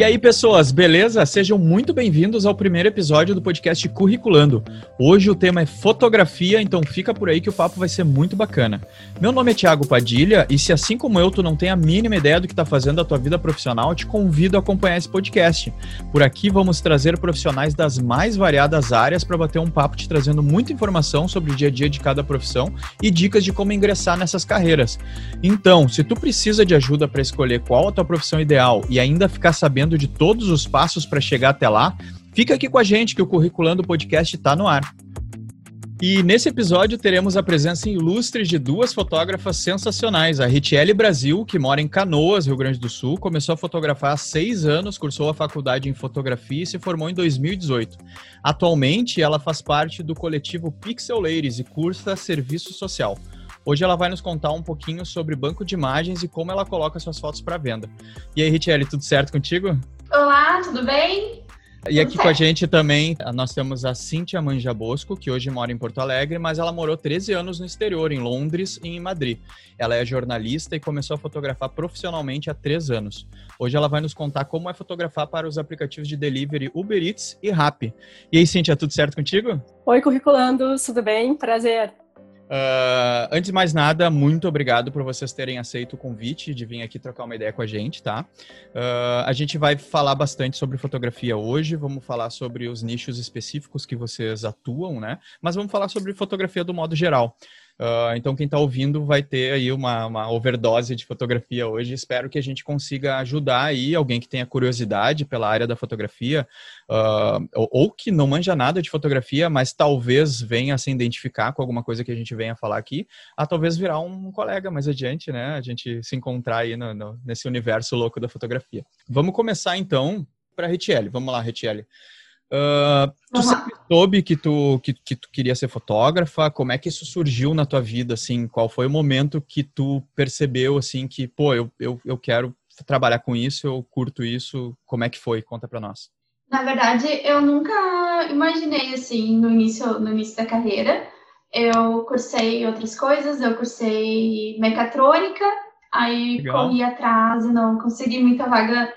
E aí, pessoas, beleza? Sejam muito bem-vindos ao primeiro episódio do podcast Curriculando. Hoje o tema é fotografia, então fica por aí que o papo vai ser muito bacana. Meu nome é Thiago Padilha e se assim como eu tu não tem a mínima ideia do que está fazendo a tua vida profissional, te convido a acompanhar esse podcast. Por aqui vamos trazer profissionais das mais variadas áreas para bater um papo te trazendo muita informação sobre o dia a dia de cada profissão e dicas de como ingressar nessas carreiras. Então, se tu precisa de ajuda para escolher qual a tua profissão ideal e ainda ficar sabendo sabendo de todos os passos para chegar até lá, fica aqui com a gente que o Curriculando Podcast está no ar. E nesse episódio teremos a presença ilustre de duas fotógrafas sensacionais. A Ritiele Brasil, que mora em Canoas, Rio Grande do Sul, começou a fotografar há seis anos, cursou a faculdade em fotografia e se formou em 2018. Atualmente, ela faz parte do coletivo Pixel Ladies e cursa serviço social. Hoje ela vai nos contar um pouquinho sobre banco de imagens e como ela coloca suas fotos para venda. E aí, Richelle, tudo certo contigo? Olá, tudo bem? E aqui com a gente também, nós temos a Cíntia Manja Bosco, que hoje mora em Porto Alegre, mas ela morou 13 anos no exterior, em Londres e em Madrid. Ela é jornalista e começou a fotografar profissionalmente há três anos. Hoje ela vai nos contar como é fotografar para os aplicativos de delivery Uber Eats e Rappi. E aí, Cíntia, tudo certo contigo? Oi, curriculando, tudo bem? Prazer. Uh, antes de mais nada, muito obrigado por vocês terem aceito o convite de vir aqui trocar uma ideia com a gente, tá? Uh, a gente vai falar bastante sobre fotografia hoje, vamos falar sobre os nichos específicos que vocês atuam, né? Mas vamos falar sobre fotografia do modo geral. Uh, então, quem está ouvindo vai ter aí uma, uma, overdose de fotografia hoje. Espero que a gente consiga ajudar aí alguém que tenha curiosidade pela área da fotografia, uh, ou, ou, que não manja nada de fotografia, mas talvez venha se identificar com alguma coisa que a gente venha falar aqui, a talvez virar um colega mais adiante, né? A gente se encontrar aí no, no, nesse universo louco da fotografia. Vamos começar então para a Retiele. Vamos lá, Retiele. Uh, tu sempre soube que tu, que, que, tu queria ser fotógrafa? Como é que isso surgiu na tua vida, assim? Qual foi o momento que tu percebeu, assim, que, pô, eu, eu, eu quero trabalhar com isso, eu curto isso? Como é que foi? Conta pra nós. Na verdade, eu nunca imaginei, assim, no início, no início da carreira. Eu cursei outras coisas, eu cursei mecatrônica, aí Legal. corri atrás e não consegui muita vaga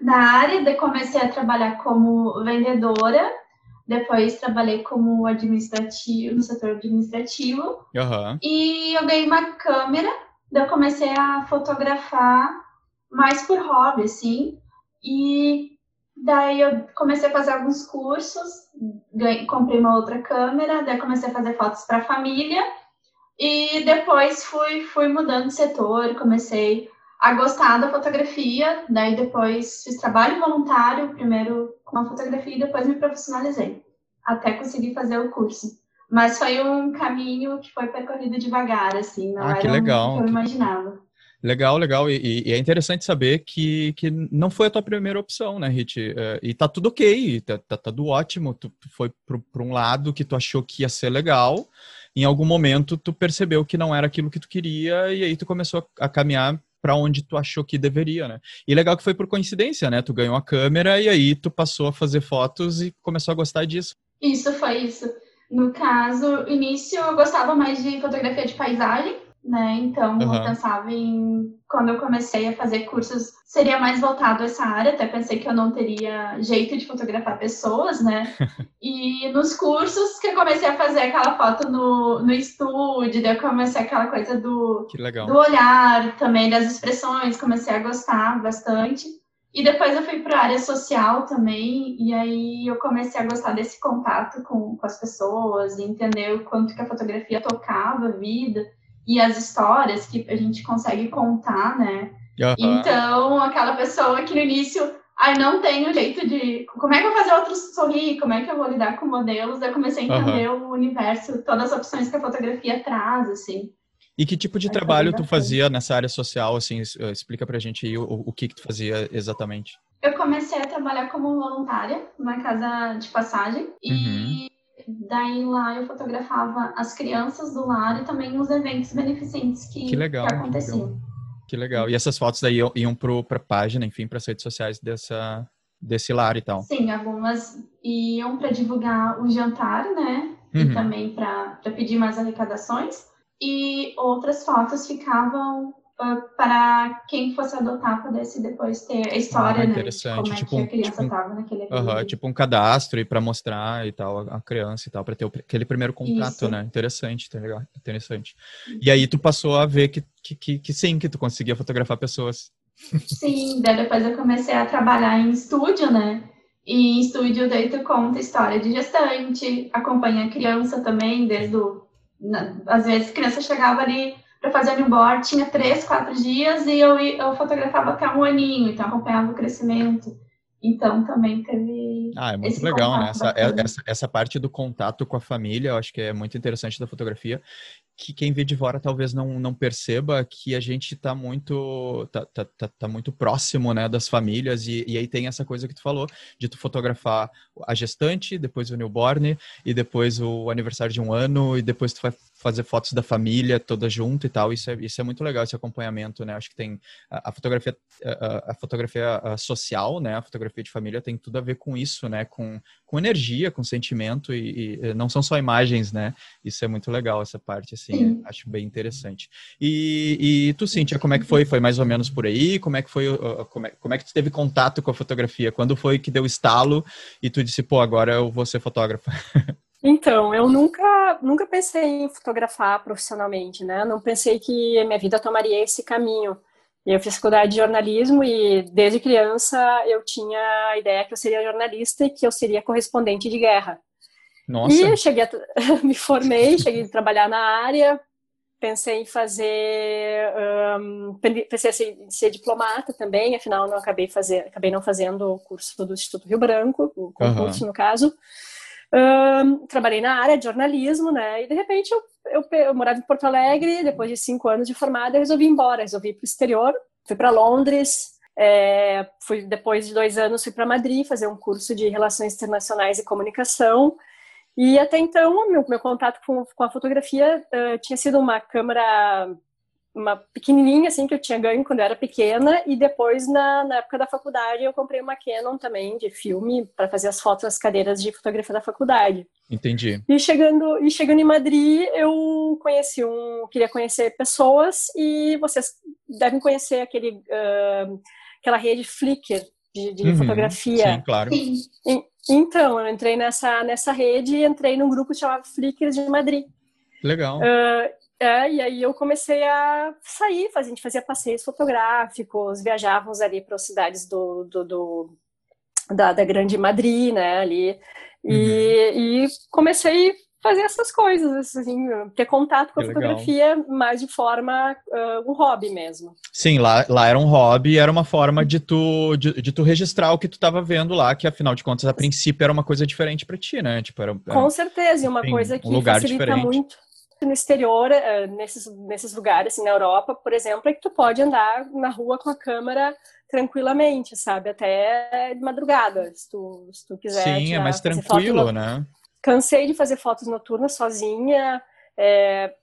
na área, daí comecei a trabalhar como vendedora, depois trabalhei como administrativo, no setor administrativo, uhum. e eu ganhei uma câmera, daí eu comecei a fotografar mais por hobby, assim, e daí eu comecei a fazer alguns cursos, ganhei, comprei uma outra câmera, daí comecei a fazer fotos para a família, e depois fui, fui mudando de setor, comecei a gostar da fotografia, daí depois fiz trabalho voluntário, primeiro com a fotografia e depois me profissionalizei, até conseguir fazer o curso. Mas foi um caminho que foi percorrido devagar, assim, não ah, que legal. o que eu imaginava. Legal, legal. E, e, é interessante saber que, que não foi a tua primeira opção, né, Rit? É, e tá tudo ok, tá, tá tudo ótimo. Tu, tu foi para um lado que tu achou que ia ser legal. Em algum momento, tu percebeu que não era aquilo que tu queria e aí tu começou a caminhar para onde tu achou que deveria, né? E legal que foi por coincidência, né? Tu ganhou a câmera e aí tu passou a fazer fotos e começou a gostar disso. Isso foi isso. No caso, início eu gostava mais de fotografia de paisagem, né? Então, uhum. eu pensava em quando eu comecei a fazer cursos, seria mais voltado a essa área, até pensei que eu não teria jeito de fotografar pessoas, né? e nos cursos que eu comecei a fazer aquela foto no, no estúdio, daí eu comecei aquela coisa do, do olhar também, das expressões, comecei a gostar bastante. E depois eu fui para a área social também, e aí eu comecei a gostar desse contato com, com as pessoas, entender o quanto que a fotografia tocava a vida e as histórias que a gente consegue contar, né? Uhum. Então, aquela pessoa que no início, ai, não tem o jeito de. Como é que eu vou fazer outros sorrir? Como é que eu vou lidar com modelos? Eu comecei a entender uhum. o universo, todas as opções que a fotografia traz, assim. E que tipo de trabalho tu fazia nessa área social, assim, eh, explica pra gente aí o, o que que tu fazia exatamente. Eu comecei a trabalhar como voluntária numa casa de passagem uhum. Daí lá eu fotografava as crianças do lar e também os eventos beneficentes que, que, legal, que aconteciam. Que legal. que legal. E essas fotos daí iam para a página, enfim, para as redes sociais dessa, desse lar e tal? Sim, algumas iam para divulgar o jantar, né? Uhum. E também para pedir mais arrecadações. E outras fotos ficavam para quem fosse adotar pudesse depois ter a história, ah, interessante. né? Como tipo, é que a criança estava tipo, naquele uh -huh, tipo um cadastro e para mostrar e tal a criança e tal para ter aquele primeiro contato, Isso. né? Interessante, tá legal, interessante. E aí tu passou a ver que, que, que, que sim, que tu conseguia fotografar pessoas. Sim, daí depois eu comecei a trabalhar em estúdio, né? E em estúdio daí tu conta história de gestante, acompanha a criança também, desde o... Às vezes a criança chegava ali para fazer newborn, tinha três, quatro dias e eu, eu fotografava até um aninho, então acompanhava o crescimento. Então também teve. Ah, é muito legal, né? Essa, essa, essa, parte do contato com a família, eu acho que é muito interessante da fotografia que quem vê de fora talvez não, não perceba que a gente está muito tá, tá, tá, tá, muito próximo né, das famílias e, e aí tem essa coisa que tu falou de tu fotografar a gestante, depois o newborn e depois o aniversário de um ano e depois tu vai fazer fotos da família toda junto e tal isso é, isso é muito legal esse acompanhamento né acho que tem a, a fotografia a, a fotografia social né a fotografia de família tem tudo a ver com isso né com, com energia com sentimento e, e não são só imagens né isso é muito legal essa parte assim, Sim. acho bem interessante. E, e tu, Cíntia, como é que foi? Foi mais ou menos por aí? Como é que foi, como é, como é que tu teve contato com a fotografia? Quando foi que deu estalo e tu disse, pô, agora eu vou ser fotógrafa? Então, eu nunca, nunca pensei em fotografar profissionalmente, né? Não pensei que minha vida tomaria esse caminho. Eu fiz faculdade de jornalismo e desde criança eu tinha a ideia que eu seria jornalista e que eu seria correspondente de guerra. Nossa. E cheguei a, me formei, cheguei a trabalhar na área, pensei em fazer, um, pensei em ser diplomata também, afinal não acabei fazer, acabei não fazendo o curso do Instituto Rio Branco, o concurso uhum. no caso. Um, trabalhei na área de jornalismo, né? E de repente eu, eu, eu, morava em Porto Alegre, depois de cinco anos de formada, eu resolvi ir embora, resolvi ir para o exterior, fui para Londres, é, fui depois de dois anos fui para Madrid fazer um curso de relações internacionais e comunicação. E até então, meu, meu contato com, com a fotografia uh, tinha sido uma câmera, uma pequenininha, assim, que eu tinha ganho quando eu era pequena, e depois, na, na época da faculdade, eu comprei uma Canon também, de filme, para fazer as fotos das cadeiras de fotografia da faculdade. Entendi. E chegando, e chegando em Madrid, eu conheci um, queria conhecer pessoas, e vocês devem conhecer aquele, uh, aquela rede Flickr, de, de uhum, fotografia. Sim, claro. E, então, eu entrei nessa, nessa rede e entrei num grupo chamado Flickr de Madrid. Legal. Uh, é, e aí eu comecei a sair, a gente fazia passeios fotográficos, viajávamos ali para as cidades do, do, do da, da, Grande Madrid, né, ali, e, uhum. e comecei fazer essas coisas, assim, ter contato com a fotografia mais de forma uh, um hobby mesmo. Sim, lá, lá era um hobby, era uma forma de tu, de, de tu registrar o que tu estava vendo lá, que afinal de contas, a princípio era uma coisa diferente para ti, né? Tipo, era, era, com certeza, e uma enfim, coisa que um facilita diferente. muito no exterior, uh, nesses, nesses lugares, assim, na Europa, por exemplo, é que tu pode andar na rua com a câmera tranquilamente, sabe? Até de madrugada, se tu, se tu quiser. Sim, é mais tranquilo, né? Cansei de fazer fotos noturnas sozinha. É,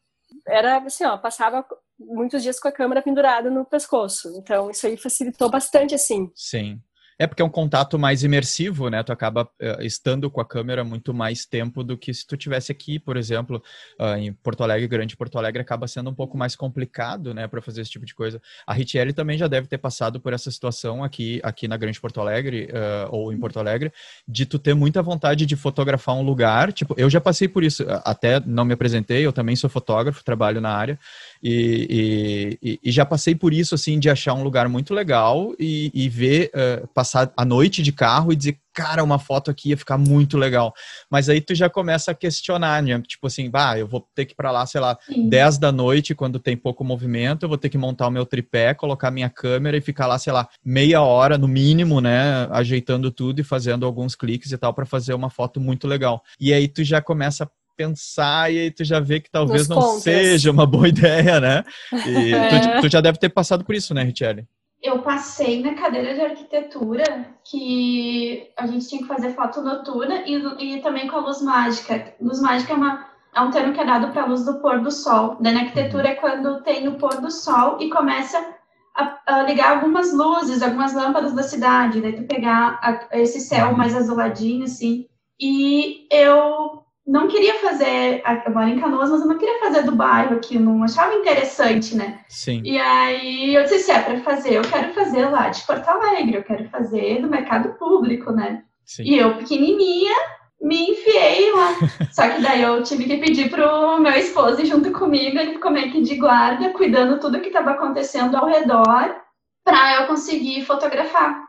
era assim, ó, passava muitos dias com a câmera pendurada no pescoço. Então, isso aí facilitou bastante, assim. Sim. É porque é um contato mais imersivo, né? Tu acaba uh, estando com a câmera muito mais tempo do que se tu tivesse aqui, por exemplo, uh, em Porto Alegre, Grande Porto Alegre, acaba sendo um pouco mais complicado, né, para fazer esse tipo de coisa. A Richelle também já deve ter passado por essa situação aqui, aqui na Grande Porto Alegre uh, ou em Porto Alegre, de tu ter muita vontade de fotografar um lugar. Tipo, eu já passei por isso. Até não me apresentei, eu também sou fotógrafo, trabalho na área e, e, e já passei por isso, assim, de achar um lugar muito legal e, e ver passar passar a noite de carro e dizer, cara, uma foto aqui ia ficar muito legal. Mas aí tu já começa a questionar, né? Tipo assim, bah, eu vou ter que ir pra lá, sei lá, Sim. 10 da noite, quando tem pouco movimento, eu vou ter que montar o meu tripé, colocar minha câmera e ficar lá, sei lá, meia hora no mínimo, né? Ajeitando tudo e fazendo alguns cliques e tal para fazer uma foto muito legal. E aí tu já começa a pensar e aí tu já vê que talvez Nos não contas. seja uma boa ideia, né? E é. tu, tu, já deve ter passado por isso, né, Richelle? Eu passei na cadeira de arquitetura que a gente tinha que fazer foto noturna e, e também com a luz mágica. Luz mágica é, uma, é um termo que é dado para a luz do pôr do sol. Na arquitetura é quando tem o pôr do sol e começa a, a ligar algumas luzes, algumas lâmpadas da cidade. Daí tu pegar a, esse céu mais azuladinho, assim. E eu não queria fazer, eu moro em Canoas, mas eu não queria fazer do bairro aqui, não achava interessante, né? Sim. E aí eu disse, se é para fazer, eu quero fazer lá de Porto Alegre, eu quero fazer no mercado público, né? Sim. E eu, pequenininha, me enfiei lá. Só que daí eu tive que pedir pro meu esposo junto comigo, ele ficou meio que de guarda, cuidando tudo que estava acontecendo ao redor, para eu conseguir fotografar,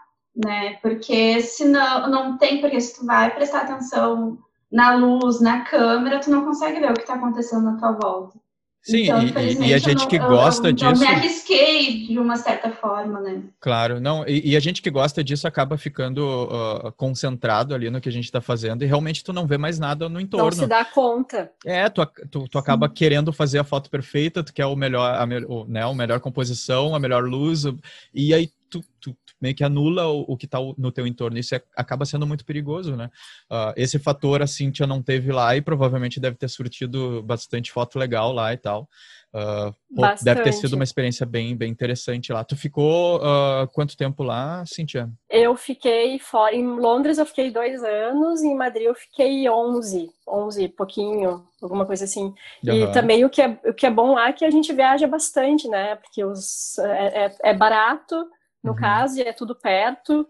né? Porque se não, não tem, porque se tu vai prestar atenção na luz, na câmera, tu não consegue ver o que está acontecendo na tua volta. Sim, então, e, e, a gente não, que gosta eu, disso. Eu me arrisquei de uma certa forma, né? Claro, não, e, e a gente que gosta disso acaba ficando uh, concentrado ali no que a gente está fazendo e realmente tu não vê mais nada no entorno. Não se dá conta. É, tu, tu, tu acaba Sim. querendo fazer a foto perfeita, tu quer o melhor, a, o, né, a melhor composição, a melhor luz, e aí tu, tu, meio que anula o, o que está no teu entorno. Isso é, acaba sendo muito perigoso, né? Uh, esse fator a Cintia não teve lá e provavelmente deve ter surtido bastante foto legal lá e tal. Uh, deve ter sido uma experiência bem, bem interessante lá. Tu ficou uh, quanto tempo lá, Cintia? Eu fiquei fora. Em Londres eu fiquei dois anos, em Madrid eu fiquei onze, onze, pouquinho, alguma coisa assim. Uhum. E também o que, é, o que é bom lá é que a gente viaja bastante, né? Porque os, é, é, é barato, no uhum. caso, e é tudo perto.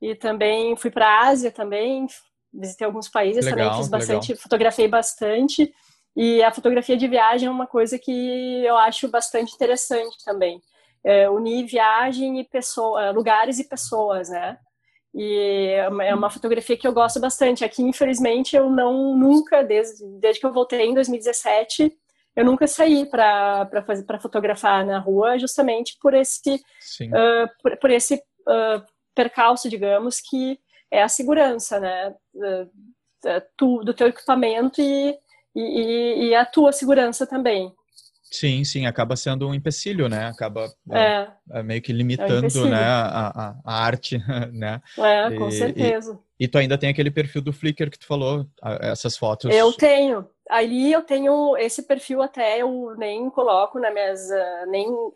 E também fui para a Ásia também, visitei alguns países legal, também, fiz bastante, legal. fotografei bastante. E a fotografia de viagem é uma coisa que eu acho bastante interessante também. É, unir viagem e pessoa, lugares e pessoas, né? E é uma fotografia que eu gosto bastante. Aqui, infelizmente, eu não nunca, desde, desde que eu voltei em 2017, eu nunca saí para fazer para fotografar na rua justamente por esse uh, por, por, esse uh, percalço digamos que é a segurança né uh, tu, do teu equipamento e, e, e, a tua segurança também Sim, sim, acaba sendo um empecilho, né? Acaba é, é meio que limitando é um né, a, a, a, arte, né? É, com e, certeza. E, tu ainda tem aquele perfil do Flickr que tu falou, essas fotos. Eu tenho, ali eu tenho esse perfil até eu nem coloco nas minhas uh, nem uh,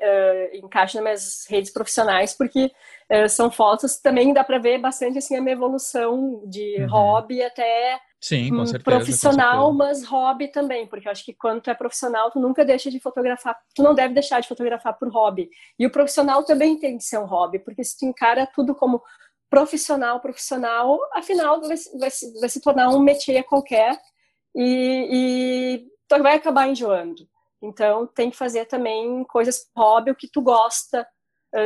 encaixo nas minhas redes profissionais porque uh, são fotos também dá para ver bastante assim a minha evolução de uhum. hobby até Sim, com certeza, profissional, com certeza. mas hobby também, porque eu acho que quando tu é profissional, tu nunca deixa de fotografar, tu não deve deixar de fotografar por hobby. E o profissional também tem que ser um hobby, porque se tu encara tudo como profissional, profissional, afinal vai, vai, vai se tornar um métier qualquer e, e vai acabar enjoando. Então, tem que fazer também coisas hobby, o que tu gosta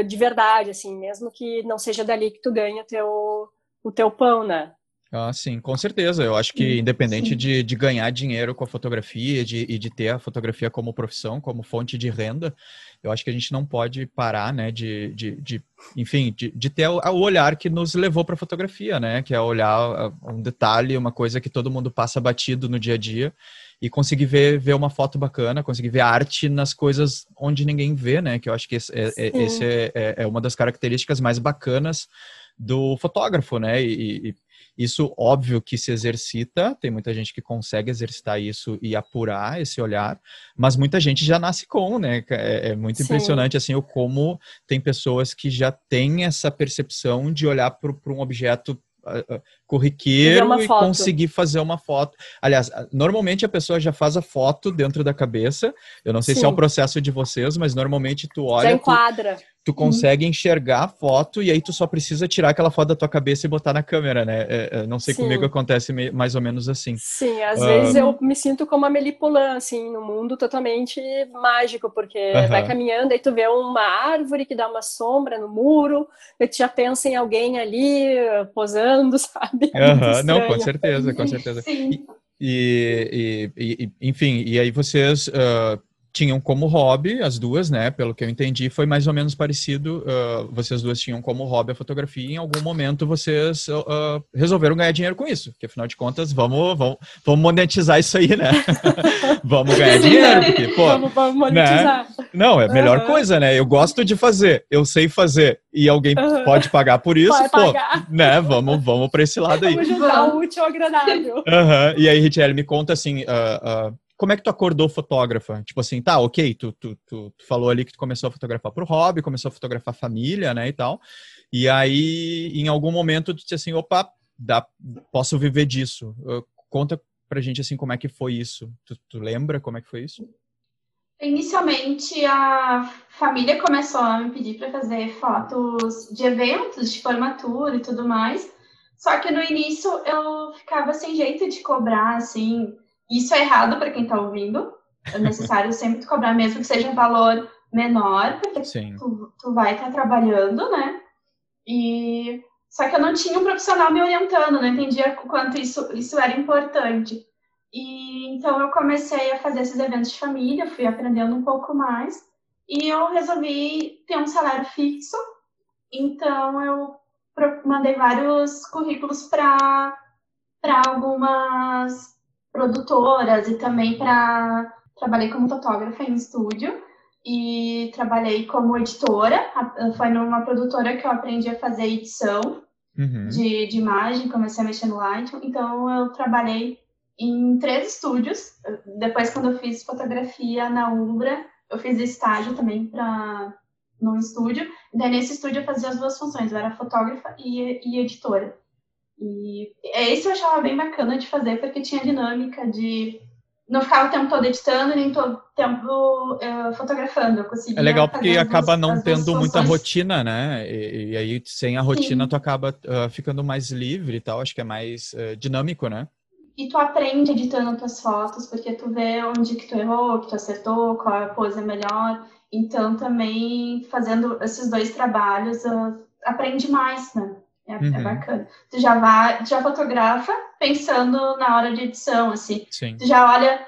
de verdade, assim, mesmo que não seja dali que tu ganha teu, o teu pão, né? Ah, sim, com certeza. Eu acho que independente de, de ganhar dinheiro com a fotografia de, e de ter a fotografia como profissão, como fonte de renda, eu acho que a gente não pode parar, né, de, de, de enfim, de, de ter o, o olhar que nos levou para a fotografia, né, que é olhar um detalhe, uma coisa que todo mundo passa batido no dia a dia e conseguir ver, ver uma foto bacana, conseguir ver arte nas coisas onde ninguém vê, né, que eu acho que esse, é, é esse é, é, é, uma das características mais bacanas do fotógrafo, né, e, e isso, óbvio, que se exercita, tem muita gente que consegue exercitar isso e apurar esse olhar, mas muita gente já nasce com, né? É, é muito Sim. impressionante, assim, o como tem pessoas que já têm essa percepção de olhar para um objeto corriqueiro e conseguir fazer uma foto. Aliás, normalmente a pessoa já faz a foto dentro da cabeça. Eu não sei Sim. se é o processo de vocês, mas normalmente tu olha. Já enquadra. Tu, tu uhum. consegue enxergar a foto e aí tu só precisa tirar aquela foto da tua cabeça e botar na câmera, né? É, é não sei Sim. comigo acontece mais ou menos assim. Sim, às uh... vezes eu me sinto como a Melipolã, assim, no mundo totalmente mágico, porque vai caminhando e tu vê uma árvore que dá uma sombra no muro, e tu já pensa em alguém ali posando, sabe? -huh. Não, com certeza, com certeza. Sim. E, e, e, enfim, e aí vocês uh, tinham como hobby, as duas, né? Pelo que eu entendi, foi mais ou menos parecido. Uh, vocês duas tinham como hobby a fotografia e em algum momento vocês uh, resolveram ganhar dinheiro com isso. Porque afinal de contas, vamos, vamos, vamos monetizar isso aí, né? vamos ganhar dinheiro, porque, pô. Vamos, vamos monetizar. Né? Não, é a melhor uhum. coisa, né? Eu gosto de fazer, eu sei fazer e alguém uhum. pode pagar por isso, pode pô, pagar. né? Vamos, vamos para esse lado aí. Vamos juntar o útil ao agradável. Uhum. E aí, Richelle, me conta assim. Uh, como é que tu acordou fotógrafa? Tipo assim, tá, ok, tu, tu, tu, tu, falou ali que tu começou a fotografar pro hobby, começou a fotografar família, né, e tal. E aí, em algum momento, tu disse assim, opa, dá, posso viver disso. Conta pra gente, assim, como é que foi isso. Tu, tu lembra como é que foi isso? Inicialmente, a família começou a me pedir para fazer fotos de eventos, de formatura e tudo mais. Só que no início eu ficava sem jeito de cobrar, assim. Isso é errado para quem está ouvindo. É necessário sempre cobrar, mesmo que seja um valor menor, porque tu, tu, vai estar tá trabalhando, né? E só que eu não tinha um profissional me orientando, não entendia o quanto isso, isso era importante. E então eu comecei a fazer esses eventos de família, fui aprendendo um pouco mais e eu resolvi ter um salário fixo. Então eu mandei vários currículos para para algumas produtoras e também para trabalhei como fotógrafa em estúdio e trabalhei como editora. Foi numa produtora que eu aprendi a fazer edição uhum. de, de imagem, comecei a mexer no Lightroom. Então eu trabalhei em três estúdios. Depois, quando eu fiz fotografia na Umbra, eu fiz estágio também para num estúdio. E daí, nesse estúdio, eu fazia as duas funções. Eu era fotógrafa e, e editora. E esse eu achava bem bacana de fazer, porque tinha dinâmica de não ficar o tempo todo editando, nem todo tempo uh, fotografando. Eu conseguia é legal porque acaba não tendo muita rotina, né? E, e, aí, sem a rotina, Sim. tu acaba uh, ficando mais livre e tal. Acho que é mais uh, dinâmico, né? E tu aprende editando tuas fotos, porque tu vê onde que tu errou, que tu acertou, qual é a pose melhor. Então, também fazendo esses dois trabalhos, aprende mais, né? É, é uhum. é, bacana. Tu já vai, já fotografa pensando na hora de edição, assim. Sim. Tu já olha,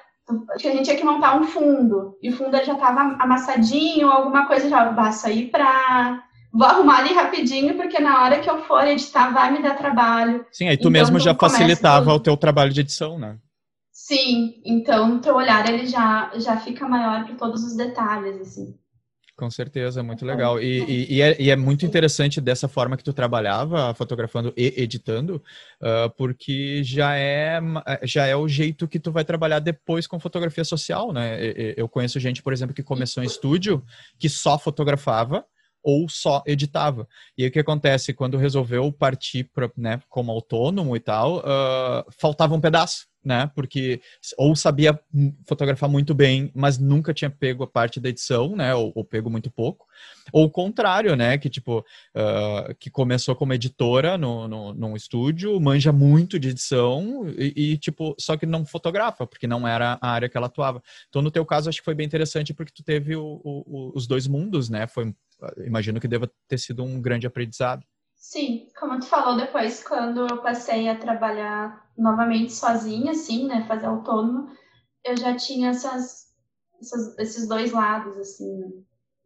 acho que a gente tinha que montar um fundo, e o fundo já estava amassadinho, alguma coisa já, basta ir para vou arrumar ali rapidinho, porque na hora que eu for editar vai me dar trabalho. Sim, aí tu então, mesmo já facilitava o teu trabalho de edição, né? Sim, então o teu olhar ele já, já fica maior para todos os detalhes, assim. Com certeza, muito legal. E, e, e, é, e, é, muito interessante dessa forma que tu trabalhava, fotografando e editando, uh, porque já é, já é o jeito que tu vai trabalhar depois com fotografia social, né? Eu conheço gente, por exemplo, que começou em estúdio, que só fotografava, ou só editava. E aí o que acontece? Quando resolveu partir pra, né, como autônomo e tal, uh, faltava um pedaço, né? Porque ou sabia fotografar muito bem, mas nunca tinha pego a parte da edição, né? Ou, ou pego muito pouco. Ou o contrário, né? Que tipo, uh, que começou como editora no, no, num estúdio, manja muito de edição e, e, tipo, só que não fotografa, porque não era a área que ela atuava. Então, no teu caso, acho que foi bem interessante porque tu teve o, o, os dois mundos, né? Foi imagino que deva ter sido um grande aprendizado. Sim, como tu falou depois, quando eu passei a trabalhar novamente sozinha, assim, né, fazer autônomo, eu já tinha essas, essas esses dois lados, assim, né?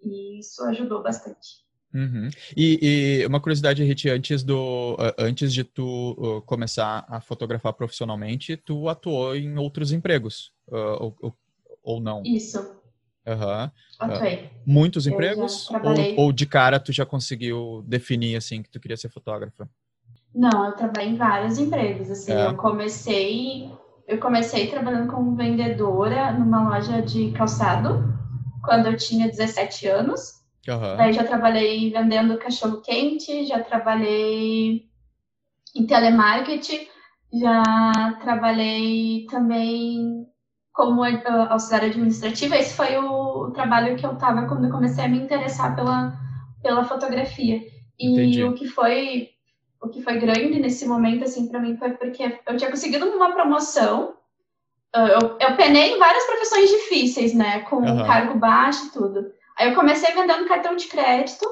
e isso ajudou bastante. Uhum. E, e, uma curiosidade, Riti, antes, do, antes de tu começar a fotografar profissionalmente, tu atuou em outros empregos, ou, ou, ou não? Isso. Uhum. Atuei. muitos empregos? Ou, ou, de cara tu já conseguiu definir assim que tu queria ser fotógrafa? Não, eu trabalhei em vários empregos. Assim, é. eu comecei, eu comecei trabalhando como vendedora numa loja de calçado quando eu tinha 17 anos. Uhum. Daí já trabalhei vendendo cachorro quente, já trabalhei em telemarketing, já trabalhei também como auxiliar administrativa, esse foi o trabalho que eu estava quando eu comecei a me interessar pela, pela fotografia. E Entendi. o que foi o que foi grande nesse momento assim para mim foi porque eu tinha conseguido uma promoção. Eu, eu penei em várias profissões difíceis, né, com uhum. cargo baixo e tudo. Aí eu comecei vendendo cartão de crédito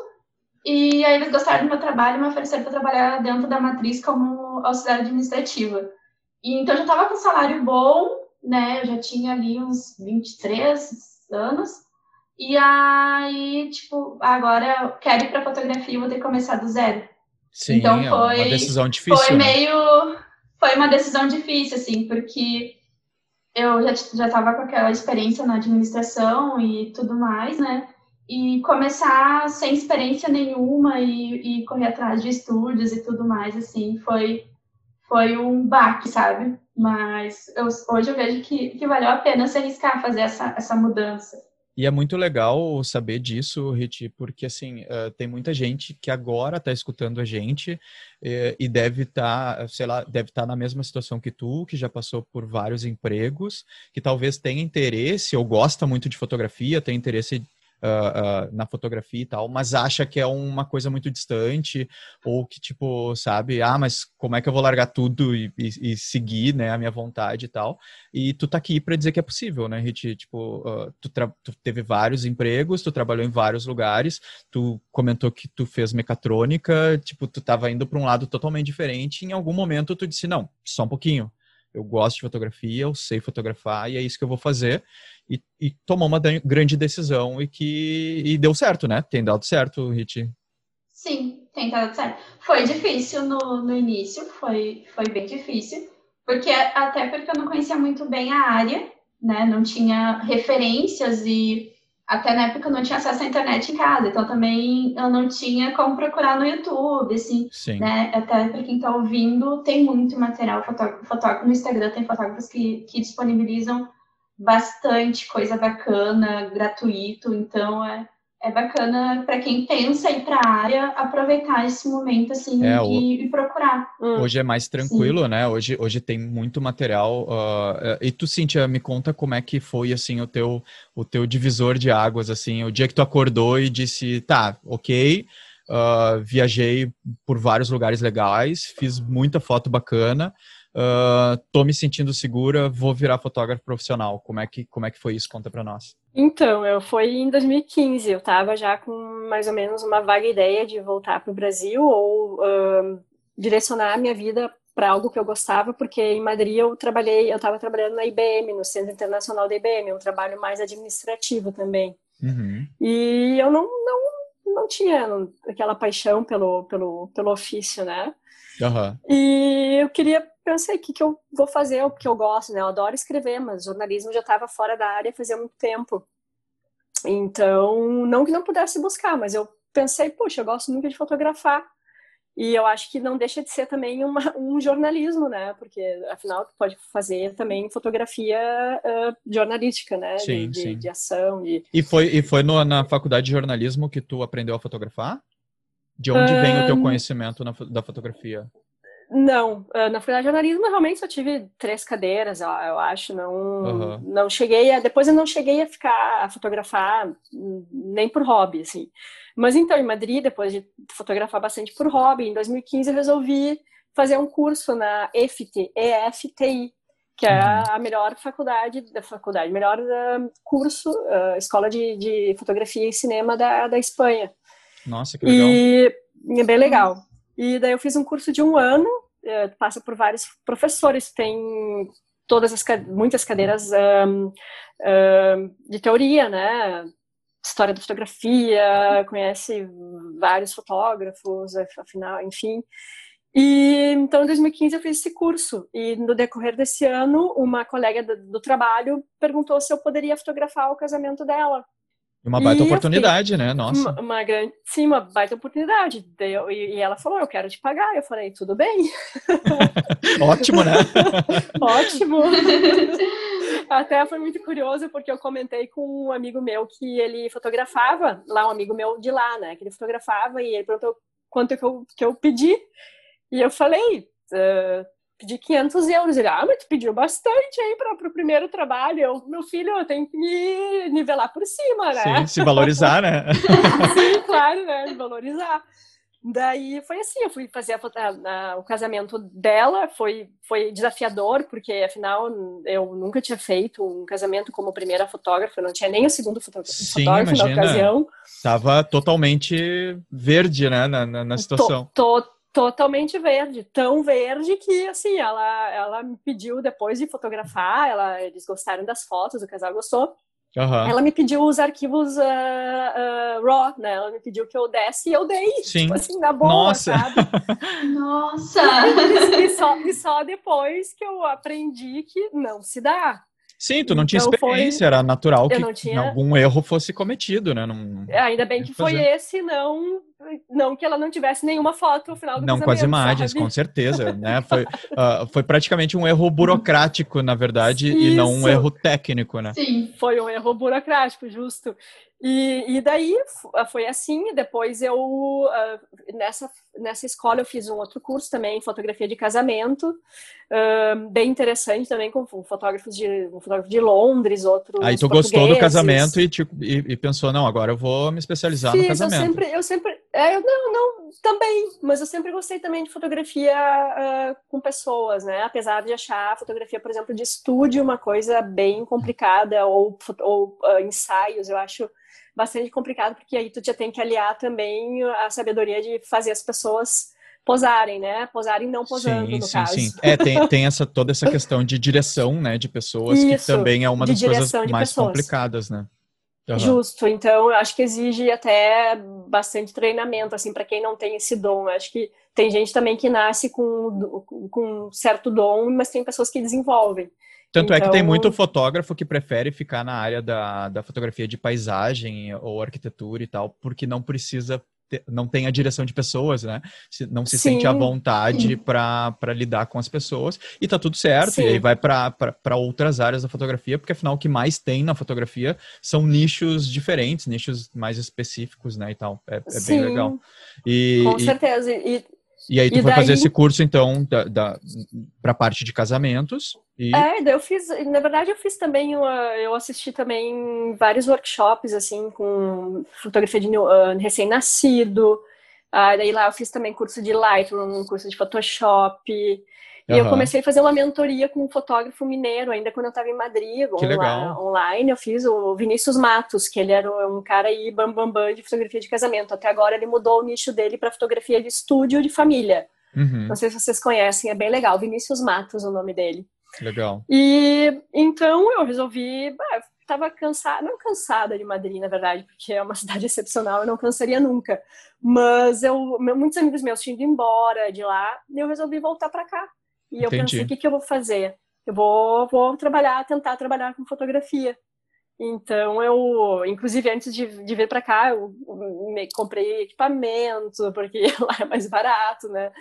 e aí eles gostaram do meu trabalho e me ofereceram para trabalhar dentro da matriz como auxiliar administrativa. E então eu já estava com um salário bom né? Eu já tinha ali uns 23 anos. E aí, tipo, agora eu quero ir para fotografia e vou ter que começar do zero. Sim, então foi uma decisão difícil. Foi né? meio. Foi uma decisão difícil, assim, porque eu já, já estava com aquela experiência na administração e tudo mais, né? E começar sem experiência nenhuma e, e correr atrás de estúdios e tudo mais, assim, foi, foi um baque, sabe? Mas eu, hoje eu vejo que, que valeu a pena se arriscar a fazer essa, essa mudança. E é muito legal saber disso, Riti, porque assim, uh, tem muita gente que agora está escutando a gente eh, e deve estar, tá, sei lá, deve estar tá na mesma situação que tu, que já passou por vários empregos, que talvez tenha interesse ou gosta muito de fotografia, tem interesse uh, uh, na fotografia e tal, mas acha que é uma coisa muito distante, ou que, tipo, sabe, ah, mas como é que eu vou largar tudo e, e, e seguir, né, a minha vontade e tal. E tu tá aqui para dizer que é possível, né, Rit? Tipo, uh, tu, tu, teve vários empregos, tu trabalhou em vários lugares, tu comentou que tu fez mecatrônica, tipo, tu tava indo para um lado totalmente diferente, em algum momento tu disse, não, só um pouquinho, eu gosto de fotografia, eu sei fotografar e é isso que eu vou fazer. E, e tomou uma grande decisão e que e deu certo, né? Tem dado certo, Rit? Sim, tem dado certo. Foi difícil no, no início, foi, foi bem difícil, porque até porque eu não conhecia muito bem a área, né? Não tinha referências e até na época eu não tinha acesso à internet em casa, então também eu não tinha como procurar no YouTube, assim, Sim. né? Até para quem está ouvindo, tem muito material fotógrafo, fotógrafo no Instagram, tem fotógrafos que, que disponibilizam bastante coisa bacana, gratuito, então é, é bacana para quem pensa ir para a área aproveitar esse momento assim é, e, e, procurar. Hum. Hoje é mais tranquilo, Sim. né? Hoje, hoje tem muito material. Uh, e tu, Cintia, me conta como é que foi assim o teu o teu divisor de águas assim, o dia que tu acordou e disse, tá, ok. Uh, viajei por vários lugares legais, fiz muita foto bacana, uh, tô me sentindo segura, vou virar fotógrafo profissional. Como é que, como é que foi isso? Conta para nós. Então, eu foi em 2015, eu estava já com mais ou menos uma vaga ideia de voltar para o Brasil ou uh, direcionar a minha vida para algo que eu gostava, porque em Madrid eu trabalhei, eu estava trabalhando na IBM, no Centro Internacional da IBM, um trabalho mais administrativo também. Uhum. E eu não, não, não tinha aquela paixão pelo, pelo, pelo ofício, né? Uhum. E eu queria pensei, o que, que eu vou fazer, o que eu gosto, né? Eu adoro escrever, mas jornalismo já estava fora da área fazia muito tempo. Então, não que não pudesse buscar, mas eu pensei, puxa, eu gosto muito de fotografar. E eu acho que não deixa de ser também uma, um jornalismo, né? Porque, afinal, tu pode fazer também fotografia uh, jornalística, né? Sim, de, sim. de, ação. De... E foi, e foi no, na faculdade de jornalismo que tu aprendeu a fotografar? De onde um... vem o teu conhecimento na, da fotografia? Não, ah, na faculdade de jornalismo realmente só tive três cadeiras, eu, eu acho, não, uhum. não cheguei a, depois eu não cheguei a ficar a fotografar nem por hobby, assim. Mas então, em Madrid, depois de fotografar bastante por hobby, em 2015 eu resolvi fazer um curso na EFT, EFTI, que é uhum. a melhor faculdade, da faculdade, melhor uh, curso, uh, escola de, de fotografia e cinema da, da Espanha. Nossa, que legal. E é bem legal. E daí eu fiz um curso de um ano, é, passa por vários professores, tem todas as muitas cadeiras um, um, de teoria, né? História da fotografia, conhece vários fotógrafos, afinal, enfim. E então, em 2015, eu fiz esse curso. E no decorrer desse ano, uma colega do, do trabalho perguntou se eu poderia fotografar o casamento dela. Uma baita e oportunidade, né? Nossa. Uma, uma, grande, sim, uma baita oportunidade. Eu, e, e, ela falou, eu quero te pagar. Eu falei, tudo bem. Ótimo, né? Ótimo. Até foi muito curioso, porque eu comentei com um amigo meu que ele fotografava, lá um amigo meu de lá, né? Que ele fotografava e ele perguntou quanto que eu, que eu pedi. E eu falei, uh, pedi 500 euros. Ele, ah, mas tu pediu bastante aí para o primeiro trabalho. Eu, meu filho, eu tenho que me nivelar por cima, né? Sim, se valorizar, né? Sim, claro, né? Me valorizar. Daí foi assim, eu fui fazer a, a, o casamento dela, foi, foi desafiador, porque afinal eu nunca tinha feito um casamento como primeira fotógrafa, não tinha nem o segundo fotógrafo, Sim, fotógrafo imagina, na ocasião. Tava totalmente verde, né, na, na, na situação. Tô, tô, totalmente verde, tão verde que assim ela ela me pediu depois de fotografar, ela eles gostaram das fotos, o casal gostou. Uhum. Ela me pediu os arquivos uh, uh, raw, né? Ela me pediu que eu desse e eu dei, Sim. tipo assim, na boa, Nossa. sabe? Nossa! E só, e só depois que eu aprendi que não se dá. Sim, tu não tinha então, experiência, foi... era natural que tinha... algum erro fosse cometido, né? Não... Ainda bem que foi esse, não não que ela não tivesse nenhuma foto no final do Não, com as imagens, sabe? com certeza, né? Foi, uh, foi praticamente um erro burocrático, na verdade, Isso. e não um erro técnico, né? Sim, foi um erro burocrático, justo. E, e daí foi assim, depois eu, uh, nessa, nessa escola eu fiz um outro curso também, fotografia de casamento, uh, bem interessante também, com fotógrafos de, um fotógrafo de Londres, outros Aí tu gostou do casamento e, tipo, e, e, pensou, não, agora eu vou me especializar fiz, no casamento. Eu sempre, eu sempre é, eu não, não, também, mas eu sempre gostei também de fotografia uh, com pessoas, né? Apesar de achar a fotografia, por exemplo, de estúdio uma coisa bem complicada, ou, ou uh, ensaios, eu acho bastante complicado, porque aí tu já tem que aliar também a sabedoria de fazer as pessoas posarem, né? Posarem não posando, sim, no sim, caso. Sim, É, tem, tem essa, toda essa questão de direção, né, de pessoas, Isso, que também é uma das coisas mais pessoas. complicadas, né? Uhum. Justo, então eu acho que exige até bastante treinamento, assim, para quem não tem esse dom. Eu acho que tem gente também que nasce com, com certo dom, mas tem pessoas que desenvolvem. Tanto então... é que tem então muito fotógrafo que prefere ficar na área da, da fotografia de paisagem ou arquitetura e tal, porque não precisa não tem a direção de pessoas, né? Não se Sim. sente à vontade para lidar com as pessoas e tá tudo certo. Sim. E aí vai para outras áreas da fotografia, porque afinal o que mais tem na fotografia são nichos diferentes, nichos mais específicos, né? E tal. É, é bem legal. E, com e, certeza. E, e aí tu e foi daí... fazer esse curso, então, da, da, pra parte de casamentos. E... É, daí eu fiz, na verdade eu fiz também, uma, eu assisti também vários workshops, assim, com fotografia de uh, recém-nascido. Uh, daí lá eu fiz também curso de Lightroom, curso de Photoshop. E uhum. eu comecei a fazer uma mentoria com um fotógrafo mineiro, ainda quando eu estava em Madrid, online, online. Eu fiz o Vinícius Matos, que ele era um cara aí bam, bam, bam de fotografia de casamento. Até agora ele mudou o nicho dele para fotografia de estúdio de família. Uhum. Não sei se vocês conhecem, é bem legal. Vinícius Matos, o nome dele. Legal. E então eu resolvi. Estava cansada, não cansada de Madrid, na verdade, porque é uma cidade excepcional, eu não cansaria nunca. Mas eu, muitos amigos meus tinham ido embora de lá, e eu resolvi voltar para cá. E eu pensei, o que, que eu vou fazer? Eu vou, vou trabalhar, tentar trabalhar com fotografia. Então eu, inclusive antes de, de vir para cá, eu me comprei equipamento porque lá é mais barato, né?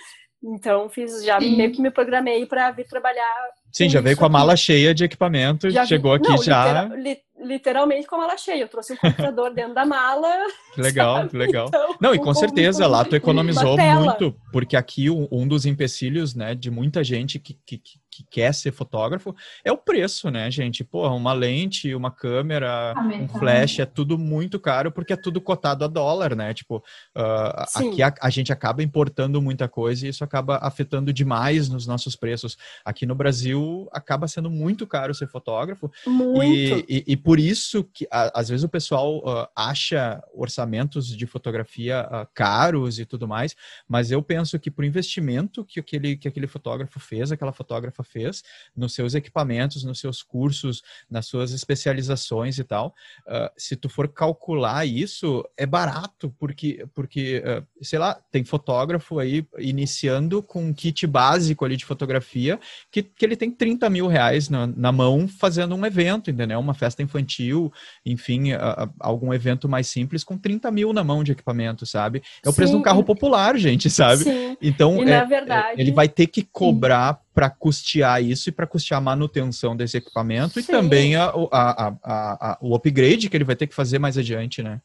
Então fiz já Sim. meio que me programei para vir trabalhar. Sim, já veio com a mala cheia de equipamento, já chegou vi, aqui não, já. Litera, literalmente com a mala cheia. Eu trouxe um computador dentro da mala. Que legal, sabe? que legal. Então, não, e com um certeza lá tu economizou muito, porque aqui um, dos empecilhos, né, de muita gente que, que, que, quer ser fotógrafo é o preço, né, gente? Porra, uma lente, uma câmera, um flash, é tudo muito caro porque é tudo cotado a dólar, né? Tipo, uh, aqui a, a, gente acaba importando muita coisa e isso acaba afetando demais nos nossos preços. Aqui no Brasil acaba sendo muito caro ser fotógrafo. Muito. E, e, e por isso que a, às vezes o pessoal uh, acha orçamentos de fotografia uh, caros e tudo mais, mas eu penso que por investimento que aquele, que aquele fotógrafo fez, aquela fotógrafa fez, nos seus equipamentos, nos seus cursos, nas suas especializações e tal, uh, se tu for calcular isso, é barato, porque, porque sei lá, tem fotógrafo aí iniciando com um kit básico ali de fotografia, que, que ele tem 30 mil reais na, na mão fazendo um evento, entendeu? Uma festa infantil enfim, a, a, algum evento mais simples, com 30 mil na mão de equipamento, sabe? É o preço de um carro popular, gente, sabe? Sim. Então, e, é, verdade... ele vai ter que cobrar para custear isso e para custear a manutenção desse equipamento Sim. e também a, a, a, o upgrade que ele vai ter que fazer mais adiante, né?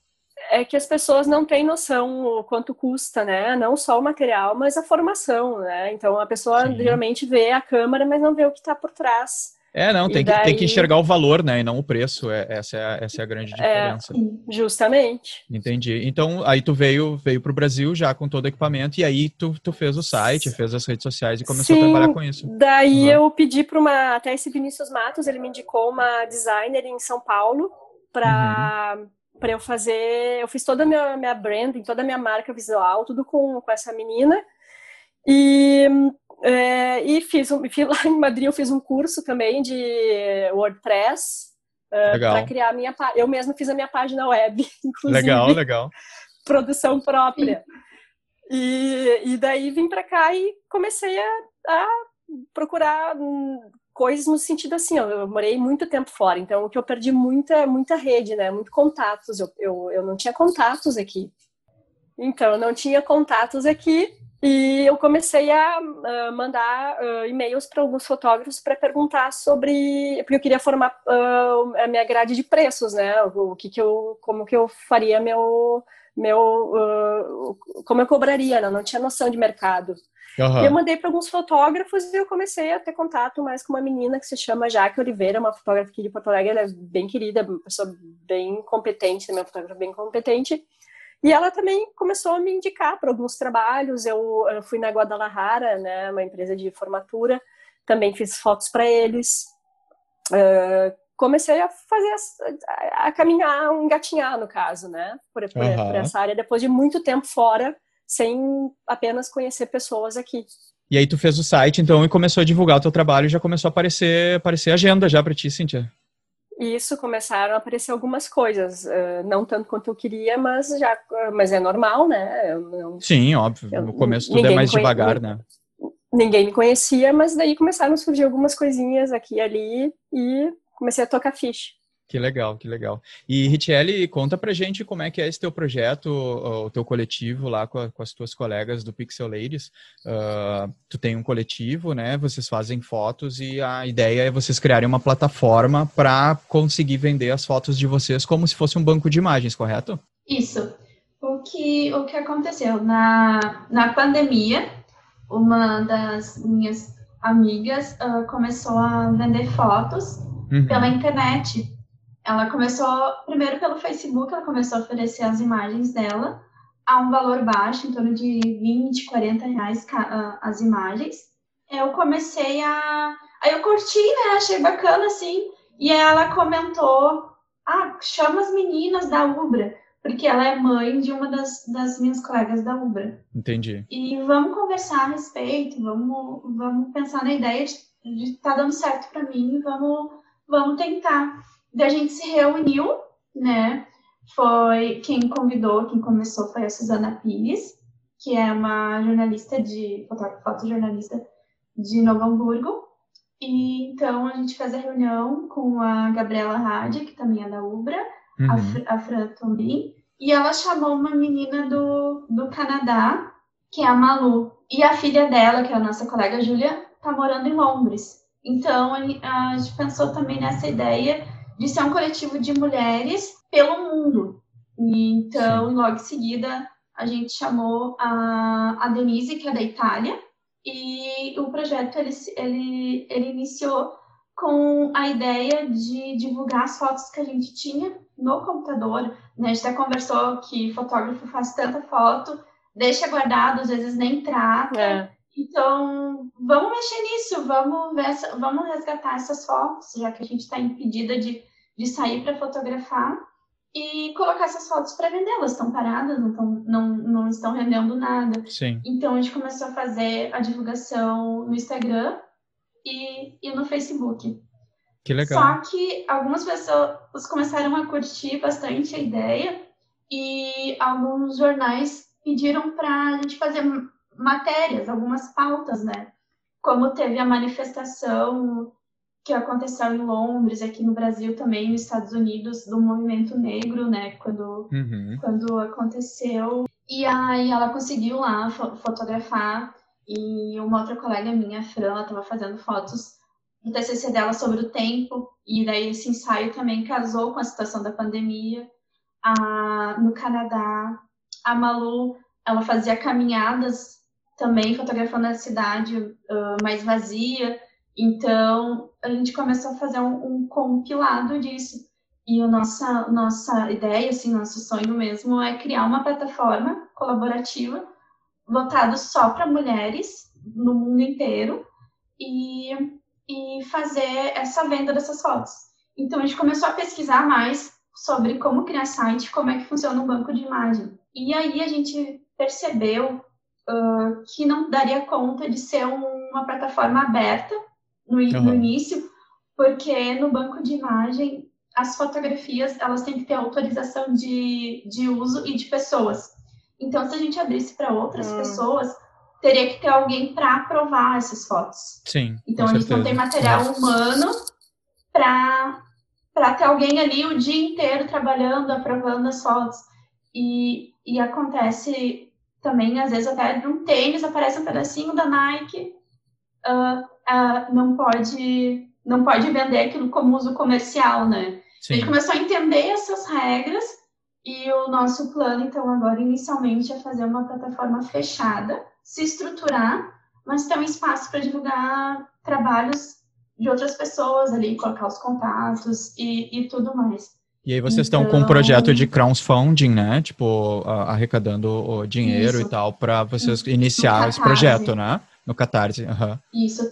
é que as pessoas não têm noção o quanto custa, né? Não só o material, mas a formação, né? Então a pessoa Sim. geralmente vê a câmera, mas não vê o que está por trás. É, não, tem, daí... que, tem que enxergar o valor, né? E não o preço. É, essa, é a, essa é a grande é, diferença. É, justamente. Entendi. Então, aí tu veio, veio para o Brasil já com todo o equipamento, e aí tu, tu fez o site, fez as redes sociais e começou Sim, a trabalhar com isso. Daí uhum. eu pedi para uma. Até esse Vinícius Matos, ele me indicou uma designer em São Paulo para. Uhum eu fazer, eu fiz toda a minha, minha branding, toda a minha marca visual, tudo com, com essa menina. E é, e fiz, um, lá em Madrid eu fiz um curso também de WordPress uh, para criar a minha eu mesma fiz a minha página web inclusive. Legal legal. Produção própria. E, e daí vim para cá e comecei a, a procurar hum, coisas no sentido assim eu, eu, morei muito tempo fora então o que eu perdi muita muita rede né muito contatos eu, eu, eu não tinha contatos aqui. Então, eu não tinha contatos aqui e eu comecei a uh, mandar uh, e-mails para alguns fotógrafos para perguntar sobre, porque eu queria formar uh, a minha grade de preços, né? O, que, que eu, como que eu faria meu, meu, como eu cobraria, né? não tinha noção de mercado. Uhum. E eu mandei para alguns fotógrafos e eu comecei a ter contato mais com uma menina que se chama Jaque Oliveira, uma fotógrafa aqui de Porto Alegre, ela é bem querida, uma pessoa bem competente, uma fotógrafa bem competente. E ela também começou a me indicar para alguns trabalhos. Eu, eu, fui na Guadalajara, né, uma empresa de formatura, também fiz fotos para eles. Uh, comecei a fazer a, a, caminhar, engatinhar no caso, né, por, por, uhum. por essa área depois de muito tempo fora sem apenas conhecer pessoas aqui. E aí tu fez o site, então, e começou a divulgar o teu trabalho, e já começou a aparecer, aparecer agenda já para ti, Cíntia? Isso, começaram a aparecer algumas coisas, uh, não tanto quanto eu queria, mas já, mas é normal, né? Sim, óbvio. Eu, no começo tudo é mais devagar, né? Ninguém me conhecia, mas daí começaram a surgir algumas coisinhas aqui e ali e comecei a tocar ficha. Que legal, que legal. E Richelle, conta pra gente como é que é esse teu projeto, o teu coletivo lá com, a, com as tuas colegas do Pixel Ladies. Uh, tu tem um coletivo, né? Vocês fazem fotos e a ideia é vocês criarem uma plataforma para conseguir vender as fotos de vocês como se fosse um banco de imagens, correto? Isso. O que, o que aconteceu? Na, na pandemia, uma das minhas amigas uh, começou a vender fotos uhum. pela internet ela começou, primeiro pelo Facebook, ela começou a oferecer as imagens dela a um valor baixo, em torno de 20, 40 reais as imagens. Eu comecei a. Aí eu curti, né? Achei bacana, assim. E ela comentou: ah, chama as meninas da Ubra, porque ela é mãe de uma das, das minhas colegas da Ubra. Entendi. E vamos conversar a respeito, vamos, vamos pensar na ideia de estar tá dando certo para mim, vamos, vamos tentar. Daí a gente se reuniu, né? Foi quem convidou, quem começou foi a Suzana Pires, que é uma jornalista de fotojornalista de Novo Hamburgo. E então a gente fez a reunião com a Gabriela Rádia, que também é da Ubra, uhum. a, a Fran também, e ela chamou uma menina do, do Canadá, que é a Malu. E a filha dela, que é a nossa colega Júlia, tá morando em Londres. Então a gente pensou também nessa ideia de ser um coletivo de mulheres pelo mundo. E, então, Sim. logo em seguida, a gente chamou a, a Denise, que é da Itália, e o projeto ele, ele, ele iniciou com a ideia de divulgar as fotos que a gente tinha no computador. Né? A gente até conversou que fotógrafo faz tanta foto, deixa guardado, às vezes nem trata. É. Então, vamos mexer nisso, vamos, ver, vamos resgatar essas fotos, já que a gente está impedida de, de sair para fotografar e colocar essas fotos para vender. Elas estão paradas, não, tão, não, não estão rendendo nada. Sim. Então, a gente começou a fazer a divulgação no Instagram e, e no Facebook. Que legal. Só que algumas pessoas começaram a curtir bastante a ideia e alguns jornais pediram para a gente fazer matérias, algumas pautas, né? Como teve a manifestação que aconteceu em Londres, aqui no Brasil também, nos Estados Unidos, do movimento negro, né? Quando, uhum. quando aconteceu. E aí ela conseguiu lá fotografar e uma outra colega minha, a Fran, ela estava fazendo fotos do TCC dela sobre o tempo e daí esse ensaio também casou com a situação da pandemia. A, no Canadá, a Malu, ela fazia caminhadas também fotografando a cidade uh, mais vazia. Então, a gente começou a fazer um, um compilado disso. E a nossa, nossa ideia, assim, nosso sonho mesmo é criar uma plataforma colaborativa voltada só para mulheres no mundo inteiro e, e fazer essa venda dessas fotos. Então, a gente começou a pesquisar mais sobre como criar site, como é que funciona um banco de imagem. E aí a gente percebeu uh, que não daria conta de ser uma plataforma aberta no, uhum. no, início, porque no banco de imagem as fotografias elas têm que ter autorização de, de uso e de pessoas. Então, se a gente abrisse para outras uhum. pessoas, teria que ter alguém para aprovar essas fotos. Sim. Então, a gente certeza. não tem material Nossa. humano para para ter alguém ali o dia inteiro trabalhando, aprovando as fotos. E, e acontece também, às vezes, até num tênis aparece um pedacinho da Nike, uh, uh, não pode não pode vender aquilo como uso comercial, né? Sim. Ele começou a entender essas regras e o nosso plano, então, agora, inicialmente, é fazer uma plataforma fechada, se estruturar, mas ter um espaço para divulgar trabalhos de outras pessoas ali, colocar os contatos e, e tudo mais. E aí vocês então, estão com um projeto de crowdfunding, né? Tipo, arrecadando dinheiro isso. e tal, para vocês iniciar esse projeto, né? No Catarse. Uhum. Isso.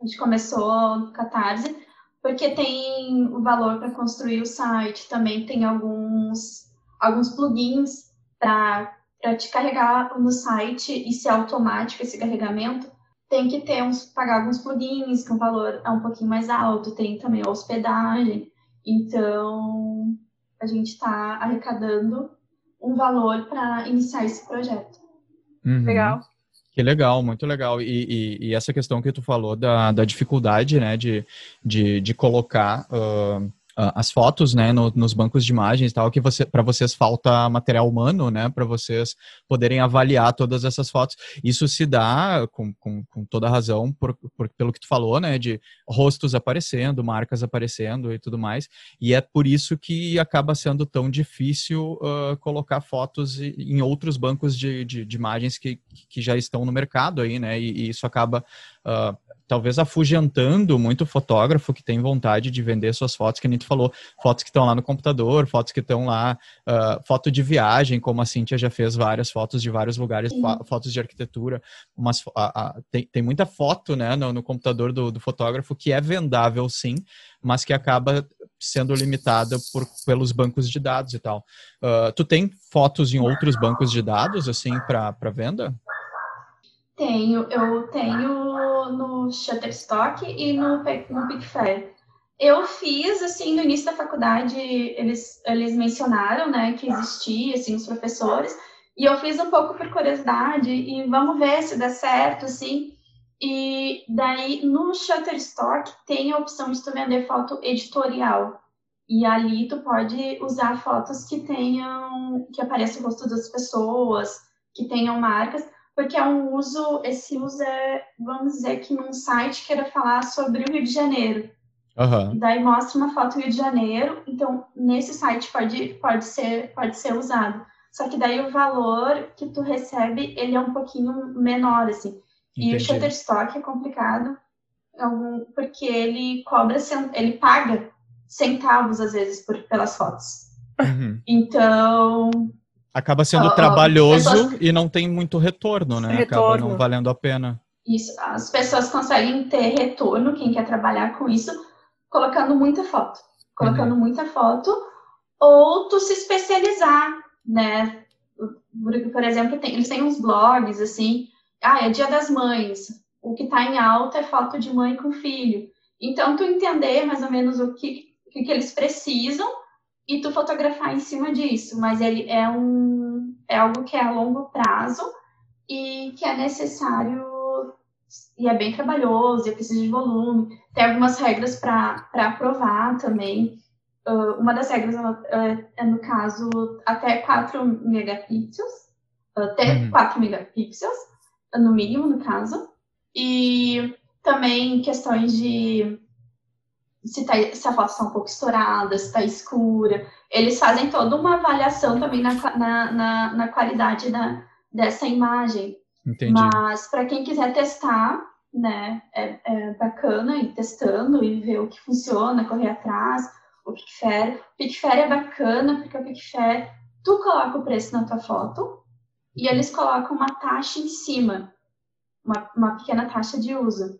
A gente começou no Catarse, porque tem o valor para construir o site, também tem alguns, alguns plugins para te carregar no site e ser automático esse carregamento. Tem que ter uns, pagar alguns plugins, que o valor é um pouquinho mais alto, tem também a hospedagem. Então, a gente está arrecadando um valor para iniciar esse projeto. Uhum. Legal. Que legal, muito legal. E, e, e, essa questão que tu falou da, da dificuldade, né, de, de, de colocar uh, as fotos, né, no, nos bancos de imagens e tal, que você, para vocês falta material humano, né, para vocês poderem avaliar todas essas fotos. Isso se dá com, com, com toda razão por, por, pelo que tu falou, né, de rostos aparecendo, marcas aparecendo e tudo mais. E é por isso que acaba sendo tão difícil uh, colocar fotos em outros bancos de, de, de, imagens que, que já estão no mercado aí, né, e, e isso acaba uh, talvez afugentando muito o fotógrafo que tem vontade de vender suas fotos, que a gente falou, fotos que estão lá no computador, fotos que estão lá, uh, foto de viagem, como a Cintia já fez várias fotos de vários lugares, fotos de arquitetura, umas, tem, tem muita foto né, no, no computador do, do, fotógrafo que é vendável sim, mas que acaba sendo limitada por, pelos bancos de dados e tal. Uh, tu tem fotos em outros bancos de dados, assim, para venda? Tenho, eu tenho no Shutterstock e no, no Pickfair. Eu fiz, assim, no início da faculdade, eles, eles mencionaram, né, que existia, assim, os professores, e eu fiz um pouco por curiosidade, e vamos ver se dá certo, assim, e daí, no Shutterstock, tem a opção de tu vender foto editorial, e ali tu pode usar fotos que tenham, que apareça o rosto das pessoas, que tenham marcas, porque é um uso, esse uso é, vamos dizer que num site queira falar sobre o Rio de Janeiro. Uhum. Daí mostra uma foto do Rio de Janeiro, então nesse site pode, pode, ser, pode ser usado. Só que daí o valor que tu recebe, ele é um pouquinho menor, assim. Entendi. E o Shutterstock é complicado, porque ele cobra, ele paga centavos, às vezes, por, pelas fotos. Uhum. Então, Acaba sendo uh, trabalhoso pessoas... e não tem muito retorno, né? Retorno. Acaba não valendo a pena. Isso, as pessoas conseguem ter retorno, quem quer trabalhar com isso, colocando muita foto. Colocando uhum. muita foto, ou tu se especializar, né? Por exemplo, tem, eles têm uns blogs assim, ah, é dia das mães, o que está em alta é foto de mãe com filho. Então, tu entender mais ou menos o que, o que eles precisam e tu fotografar em cima disso, mas ele é um é algo que é a longo prazo e que é necessário e é bem trabalhoso, e precisa de volume. Tem algumas regras para aprovar também. Uh, uma das regras uh, é, no caso, até 4 megapixels, até uhum. 4 megapixels, no mínimo, no caso. E também questões de se, tá, se a foto está um pouco estourada, se está escura. Eles fazem toda uma avaliação também na, na, na, na qualidade da, dessa imagem. Entendi. Mas para quem quiser testar, né, é, é, bacana ir testando e ver o que funciona, correr atrás. O Pickfair. O Pickfair é bacana porque o Pickfair, tu coloca o preço na tua foto e eles colocam uma taxa em cima, uma, uma pequena taxa de uso.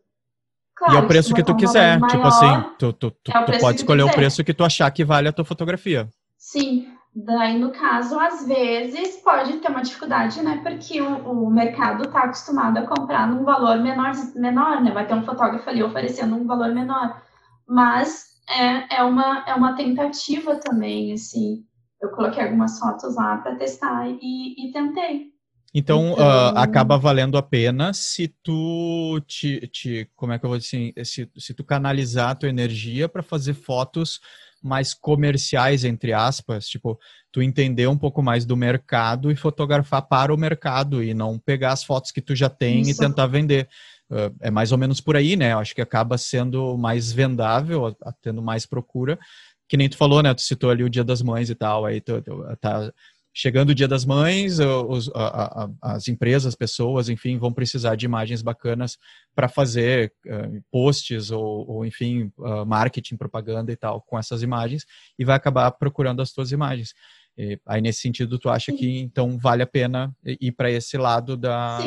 Claro, e é o preço que tu quiser. Maior, tipo assim, tu, tu, tu, é tu pode escolher o preço que tu achar que vale a tua fotografia. Sim. Daí, no caso, às vezes pode ter uma dificuldade, né? Porque o, o mercado está acostumado a comprar num valor menor, menor, né? Vai ter um fotógrafo ali oferecendo um valor menor. Mas é, é, uma, é uma tentativa também, assim. Eu coloquei algumas fotos lá para testar e, e tentei. Então, então... Uh, acaba valendo a pena se tu te, te, como é que eu vou dizer, se, se tu canalizar a tua energia para fazer fotos mais comerciais, entre aspas, tipo, tu entender um pouco mais do mercado e fotografar para o mercado e não pegar as fotos que tu já tem Isso. e tentar vender. Uh, é mais ou menos por aí, né? Eu acho que acaba sendo mais vendável, tendo mais procura. Que nem tu falou, né? Tu citou ali o Dia das Mães e tal, aí tu, tu tá chegando o Dia das Mães, os, a, a, as empresas, as pessoas, enfim, vão precisar de imagens bacanas para fazer uh, posts ou, ou enfim, uh, marketing, propaganda e tal com essas imagens e vai acabar procurando as tuas imagens. E, aí, nesse sentido, tu acha Sim. que então vale a pena ir para esse lado da,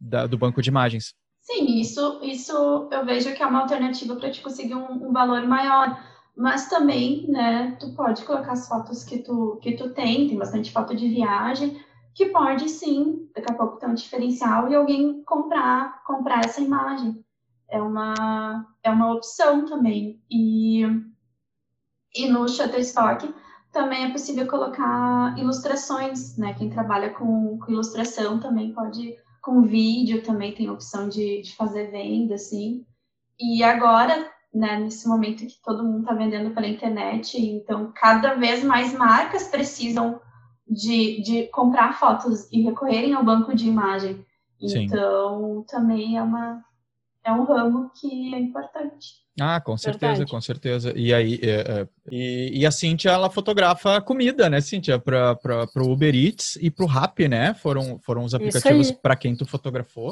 da, do banco de imagens? Sim, isso, isso eu vejo que é uma alternativa para te conseguir um, um valor maior mas também, né, tu pode colocar as fotos que tu, que tu tem, tem bastante foto de viagem, que pode sim, daqui a pouco ter um diferencial e alguém comprar, comprar essa imagem. É uma, é uma opção também. E, e no Shutterstock também é possível colocar ilustrações, né? Quem trabalha com, com ilustração também pode, com vídeo também tem opção de, de fazer venda, assim. E agora né, nesse momento que todo mundo está vendendo pela internet, então cada vez mais marcas precisam de, de comprar fotos e recorrerem ao banco de imagem. Sim. Então também é uma é um ramo que é importante. Ah, com certeza, Verdade. com certeza. E aí, é, é, e, e, a Cintia, ela fotografa comida, né, Cintia, para o Uber Eats e para o Rappi, né? Foram, foram os aplicativos para quem tu fotografou.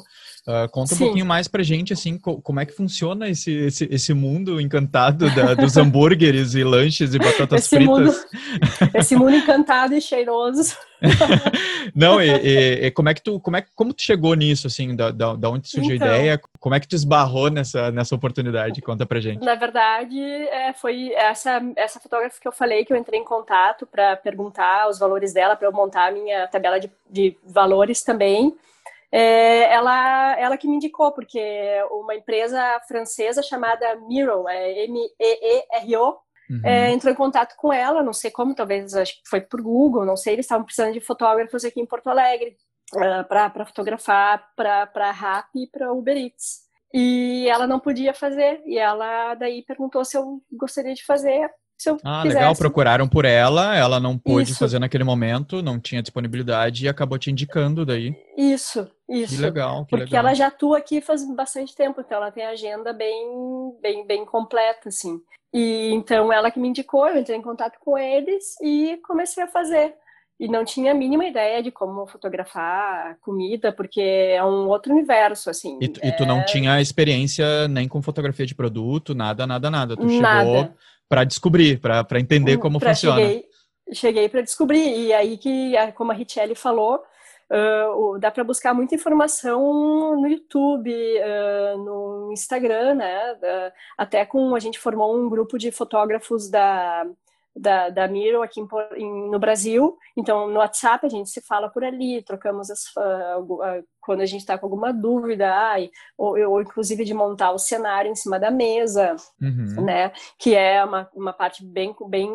Uh, conta Sim. um pouquinho mais pra gente, assim, co como é que funciona esse, esse, esse mundo encantado da, dos hambúrgueres e lanches e batatas esse fritas. Mundo, esse mundo encantado e cheiroso. Não, e, e, e, como é que tu, como é como tu chegou nisso, assim, da, da, da onde surgiu então, a ideia? Como é que tu esbarrou nessa, nessa oportunidade? Conta pra gente. Na verdade, é, foi essa, essa fotógrafa que eu falei que eu entrei em contato para perguntar os valores dela, para eu montar a minha tabela de, de valores também. É, ela, ela que me indicou, porque uma empresa francesa chamada Miro, é M-E-E-R-O, Uhum. É, entrou em contato com ela, não sei como, talvez acho que foi por Google, não sei, eles estavam precisando de fotógrafos aqui em Porto Alegre uh, é, para fotografar para a RAP e para Uber Eats. E ela não podia fazer, e ela daí perguntou se eu gostaria de fazer. Se eu ah, quisesse. legal, procuraram por ela, ela não pôde isso. fazer naquele momento, não tinha disponibilidade e acabou te indicando daí. Isso, isso. Que legal, que Porque legal. ela já atua aqui faz bastante tempo, então ela tem agenda bem, bem, bem completa, assim. E então ela que me indicou, eu entrei em contato com eles e comecei a fazer. E não tinha a mínima ideia de como fotografar comida, porque é um outro universo, assim. E, tu, é... e tu não é tinha experiência nem com fotografia de produto, nada, nada, nada. Tu nada. chegou para descobrir, para entender como pra funciona. Cheguei, cheguei para descobrir. E aí que, como a Richelle falou, Uh, dá para buscar muita informação no YouTube, uh, no Instagram, né? Uh, até com a gente formou um grupo de fotógrafos da da, da Miro aqui em, em, no Brasil. Então, no WhatsApp a gente se fala por ali, trocamos as, quando a gente está com alguma dúvida, ai, ou, ou, inclusive de montar o cenário em cima da mesa, uhum. né? Que é uma, uma parte bem, bem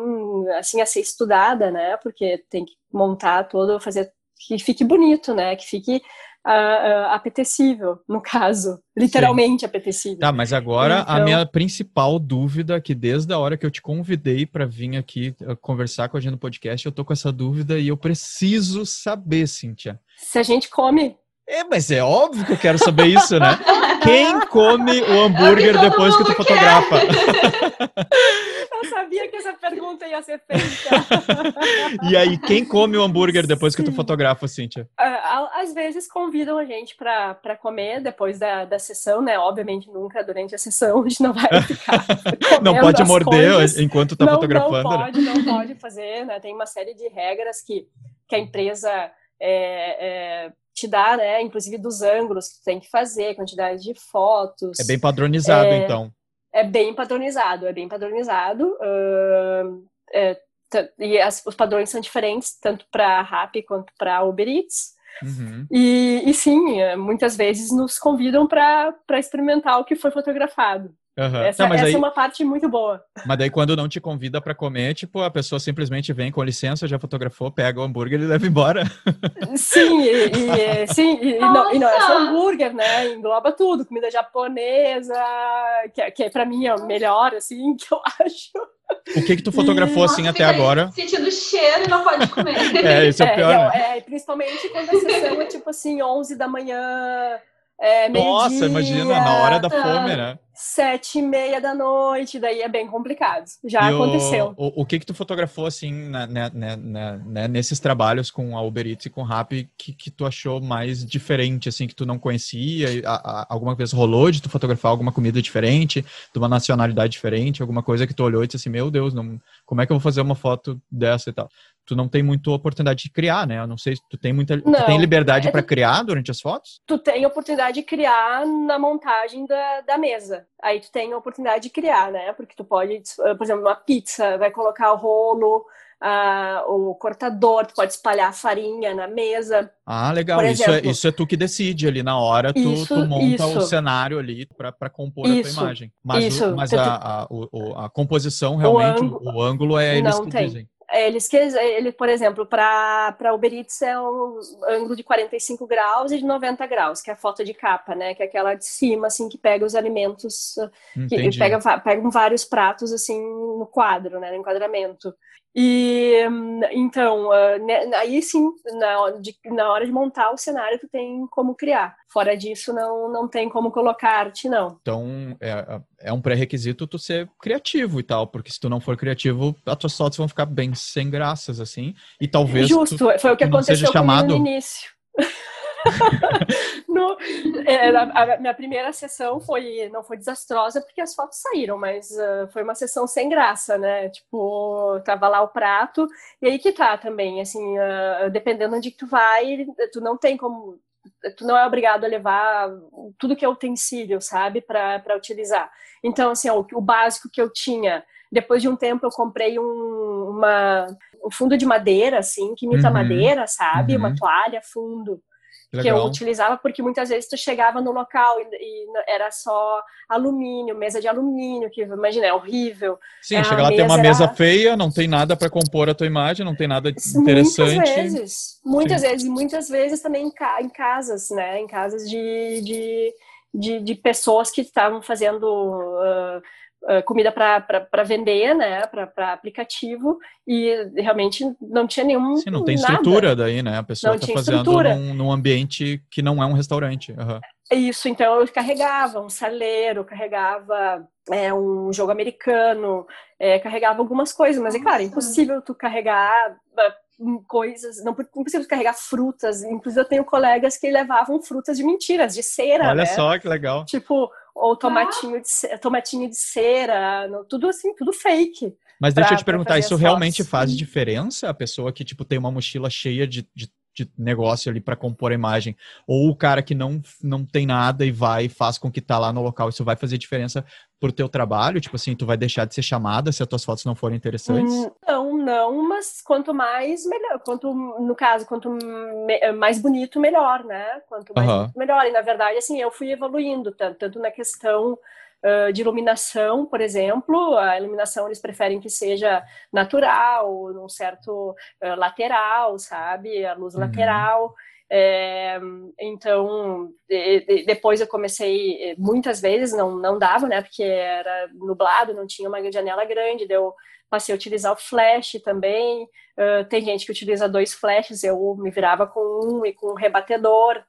assim a ser estudada, né? Porque tem que montar todo, fazer que fique bonito, né? Que fique uh, apetecível, no caso, literalmente Sim. apetecível. Tá, mas agora então... a minha principal dúvida, que desde a hora que eu te convidei para vir aqui uh, conversar com a gente no podcast, eu tô com essa dúvida e eu preciso saber, Cíntia. Se a gente come é, mas é óbvio que eu quero saber isso, né? Quem come o hambúrguer é depois que tu fotografa? Eu sabia que essa pergunta ia ser feita. e aí, quem come o hambúrguer depois que tu fotografa, Cíntia? Ah, às vezes convidam a gente para comer depois da, da sessão, né? Obviamente nunca durante a sessão, a gente não vai ficar. não pode morder coisas. enquanto tá não, fotografando. Não pode, né? não pode fazer, né? Tem uma série de regras que, que a empresa. É, é, te dá, né, inclusive dos ângulos que tu tem que fazer, quantidade de fotos. É bem padronizado, é, então. É bem padronizado, é bem padronizado. Uh, é, e as, os padrões são diferentes, tanto para Rappi quanto para Uber Eats. Uhum. E, e, sim, é, muitas vezes nos convidam para experimentar o que foi fotografado. Uhum. Essa, essa aí, é uma parte muito boa. Mas daí quando não te convida para comer, tipo, a pessoa simplesmente vem com licença, já fotografou, pega o hambúrguer e leva embora. Sim, e, e sim, e, não, e, não, é só hambúrguer, né? Engloba tudo, comida japonesa, que, que para mim é o melhor, assim, que eu acho. O que que tu fotografou e, assim nossa, até agora? Sentindo cheiro e não pode comer. é, isso é, é pior. Não, né? é, principalmente quando a sessão é tipo assim, 11 da manhã, é, Nossa, imagina, na hora da fome, né? Sete e meia da noite, daí é bem complicado. Já e aconteceu. O, o, o, que que tu fotografou, assim, né, né, né, nesses trabalhos com a Uber Eats e com o Rappi, que, que tu achou mais diferente, assim, que tu não conhecia? A, a, alguma vez rolou de tu fotografar alguma comida diferente, de uma nacionalidade diferente, alguma coisa que tu olhou e disse assim, meu Deus, não, como é que eu vou fazer uma foto dessa e tal? Tu não tem muita oportunidade de criar, né? Eu não sei se tu tem muita não, tu tem liberdade é, para criar durante as fotos? Tu tem oportunidade de criar na montagem da, da mesa. Aí tu tem a oportunidade de criar, né? Porque tu pode, por exemplo, uma pizza, vai colocar o rolo, uh, o cortador, tu pode espalhar a farinha na mesa. Ah, legal. Exemplo, isso, é, isso é tu que decide ali na hora, tu, isso, tu monta isso. o cenário ali para compor isso, a tua imagem. Mas, isso. O, mas a, a, a, a, composição, realmente, o ângulo, o ângulo é eles que tem. dizem. É, eles ele, por exemplo, para Uber Eats é um ângulo de 45 graus e de 90 graus, que é a foto de capa, né? Que é aquela de cima, assim, que pega os alimentos, Entendi. que pega, pega vários pratos, assim, no quadro, né? No enquadramento. E então, ah, né, aí sim, na hora, de, na hora de montar o cenário, tu tem como criar. Fora disso, não, não tem como colocar arte, não. Então, é, é um pré-requisito tu ser criativo e tal, porque se tu não for criativo, as tuas fotos vão ficar bem sem graças, assim. E talvez. Justo, tu, foi o que aconteceu chamado... no início. no, é, a, a, minha primeira sessão foi não foi desastrosa porque as fotos saíram, mas uh, foi uma sessão sem graça, né? Tipo, tava lá o prato e aí que tá também, assim, uh, dependendo onde tu vai, tu não tem como tu não é obrigado a levar tudo que é utensílio, sabe, para utilizar. Então, assim, ó, o, o, básico que eu tinha, depois de um tempo eu comprei um, uma, um fundo de madeira, assim, que imita uhum. madeira, sabe, uhum. uma toalha, fundo. Legal. que eu utilizava porque muitas vezes tu chegava no local e, e era só alumínio, mesa de alumínio, que imagina, é horrível. Sim, é, chega lá, tem uma era... mesa feia, não tem nada para compor a tua imagem, não tem nada interessante. Muitas vezes, muitas Sim. vezes, e muitas vezes também em, ca em casas, né, em casas de, de, de, de pessoas que estavam fazendo... Uh, uh, comida para vender, né, para aplicativo, e realmente não tinha nenhum. Sim, não tem nada. estrutura daí, né? A pessoa está fazendo num, num, ambiente que não é um restaurante. Uhum. Isso, então eu carregava um saleiro, carregava é, um jogo americano, é, carregava algumas coisas, mas é claro, é impossível tu carregar ah, coisas, não impossível carregar frutas. Inclusive, eu tenho colegas que levavam frutas de mentiras, de cera. Olha né? só que legal. Tipo, ou tomatinho de, tomatinho de cera, tudo assim, tudo fake. Mas deixa eu te perguntar, isso realmente faz diferença? A pessoa que, tipo, tem uma mochila cheia de, de, de negócio ali para compor a imagem, ou o cara que não, não tem nada e vai e faz com que tá lá no local, isso vai fazer diferença pro teu trabalho? Tipo assim, tu vai deixar de ser chamada se as tuas fotos não forem interessantes? Hum, não, não, mas quanto mais, melhor. Quanto, no caso, quanto mais bonito, melhor, né? Quanto mais uhum. bonito, melhor. E, na verdade, assim, eu fui evoluindo, tanto, tanto na questão uh, de iluminação, por exemplo. A iluminação, eles preferem que seja natural, num certo uh, lateral, sabe? A luz uhum. lateral. É, então, de, depois eu comecei, muitas vezes não, não dava, né, porque era nublado, não tinha uma janela grande, deu passei a utilizar o flash também. Uh, tem gente que utiliza dois flashes, eu me virava com um e com um rebatedor.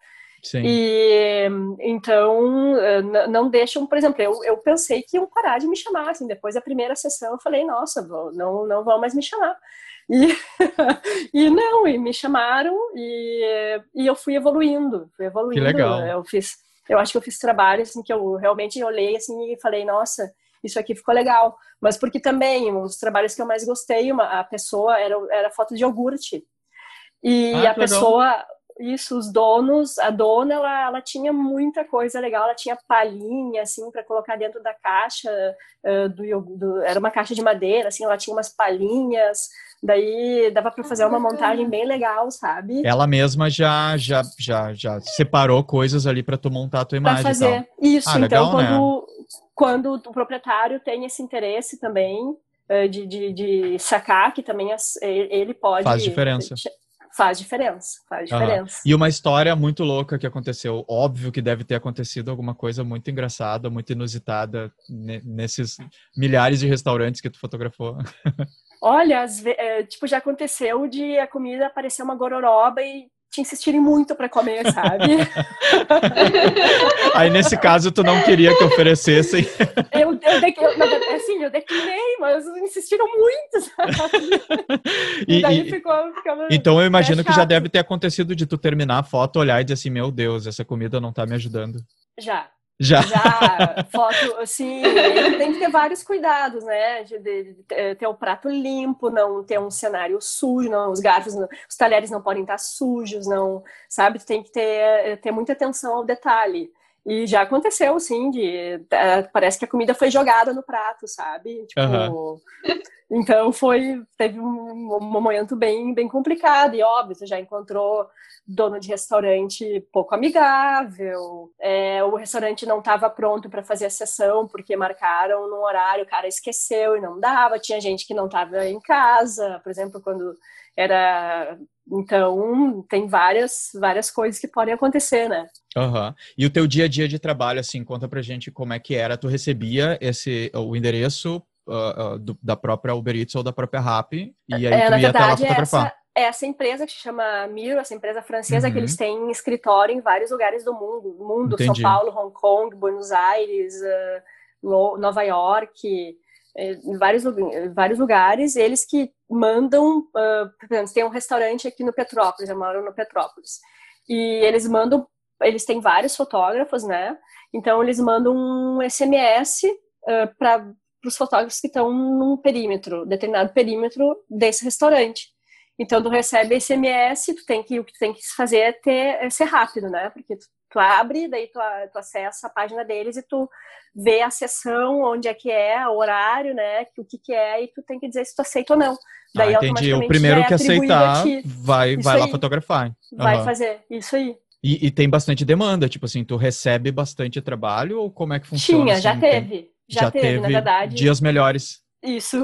Sim. E então não deixam, por exemplo, eu, eu pensei que iam parar de me chamar. Assim, depois da primeira sessão, eu falei, nossa, não, não vão mais me chamar. E, e não, e me chamaram e, e eu fui evoluindo, fui evoluindo. Que legal. Eu fiz, eu acho que eu fiz trabalhos assim, que eu realmente olhei assim e falei, nossa, isso aqui ficou legal. Mas porque também, um dos trabalhos que eu mais gostei, uma, a pessoa era, era foto de iogurte. E ah, a pessoa, legal. Isso, os donos, a dona, ela, ela tinha muita coisa legal, ela tinha palhinha, assim, para colocar dentro da caixa uh, do, do, era uma caixa de madeira, assim, ela tinha umas palhinhas, Daí dava para fazer uma montagem bem legal, sabe? Ela mesma já já já, já separou coisas ali para tu montar a tua imagem. Pra fazer. Isso, ah, então legal, quando, né? quando o proprietário tem esse interesse também uh, de, de, de, sacar, que também as, ele pode. Faz diferença. Faz diferença, faz diferença. E uma história muito louca que aconteceu. Óbvio que deve ter acontecido alguma coisa muito engraçada, muito inusitada nesses milhares de restaurantes que tu fotografou. Olha, é, tipo, já aconteceu de a comida parecer uma gororoba e insistirem muito para comer, sabe? Aí nesse caso tu não queria que oferecessem. Eu, eu, eu, assim, eu declinei, mas insistiram muito, sabe? E, e daí e, ficou, Então eu imagino que já deve ter acontecido de tu terminar a foto, olhar e dizer assim, meu Deus, essa comida não tá me ajudando. Já, já. Já, foto, assim, tem que ter vários cuidados, né? De, de, de, ter o prato limpo, não ter um cenário sujo, não, os garfos, não, os talheres não podem estar sujos, não, sabe? Tu tem que ter, ter muita atenção ao detalhe. E já aconteceu, sim, de é, parece que a comida foi jogada no prato, sabe? Tipo, uhum. então foi teve um, um, momento bem bem complicado e óbvio, você já encontrou dono de restaurante pouco amigável, é, o restaurante não estava pronto para fazer a sessão porque marcaram no horário, o cara esqueceu e não dava, tinha gente que não estava em casa, por exemplo, quando era então tem várias várias coisas que podem acontecer, né? Uhum. E o teu dia a dia de trabalho, assim, conta pra gente como é que era. Tu recebia esse o endereço uh, uh, do, da própria Uber Eats ou da própria Rappi e aí é, tu ia verdade, até lá fotografar. Essa essa empresa que se chama Miro, essa empresa francesa, uhum. que eles têm escritório em vários lugares do mundo, mundo Entendi. São Paulo, Hong Kong, Buenos Aires, uh, Nova York, em vários, vários lugares, eles que mandam, uh, por exemplo, tem um restaurante aqui no Petrópolis, eu moro no Petrópolis, e eles mandam, eles têm vários fotógrafos, né? Então eles mandam um SMS uh, para os fotógrafos que estão num perímetro, determinado perímetro desse restaurante. Então, tu recebe SMS, tu tem que, o que tu tem que fazer é, ter, é ser rápido, né? Porque tu, tu abre, daí tu, tu, acessa a página deles e tu vê a sessão, onde é que é, o horário, né? O que que é, e tu tem que dizer se tu aceita ou não. Daí, ah, entendi. O primeiro que aceitar vai, vai lá fotografar. Uhum. Vai fazer, isso aí. E, e, tem bastante demanda, tipo assim, tu recebe bastante trabalho ou como é que funciona? Tinha, assim? já teve. Já, já teve, teve, na verdade. Dias melhores. Isso.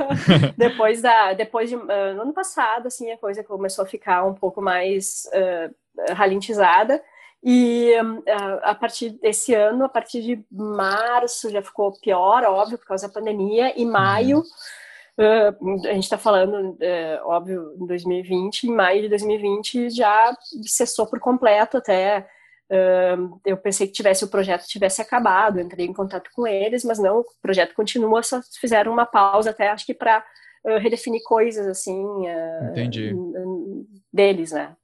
depois da, depois de uh, no ano passado, assim, a coisa começou a ficar um pouco mais uh, ralentizada. E uh, a partir desse ano, a partir de março, já ficou pior, óbvio, por causa da pandemia. E maio, uh, a gente está falando, uh, óbvio, em 2020, em maio de 2020 já cessou por completo até eu pensei que tivesse o projeto tivesse acabado, entrei em contato com eles, mas não, o projeto continua, só fizeram uma pausa até acho que para uh, redefinir coisas assim uh, deles, né?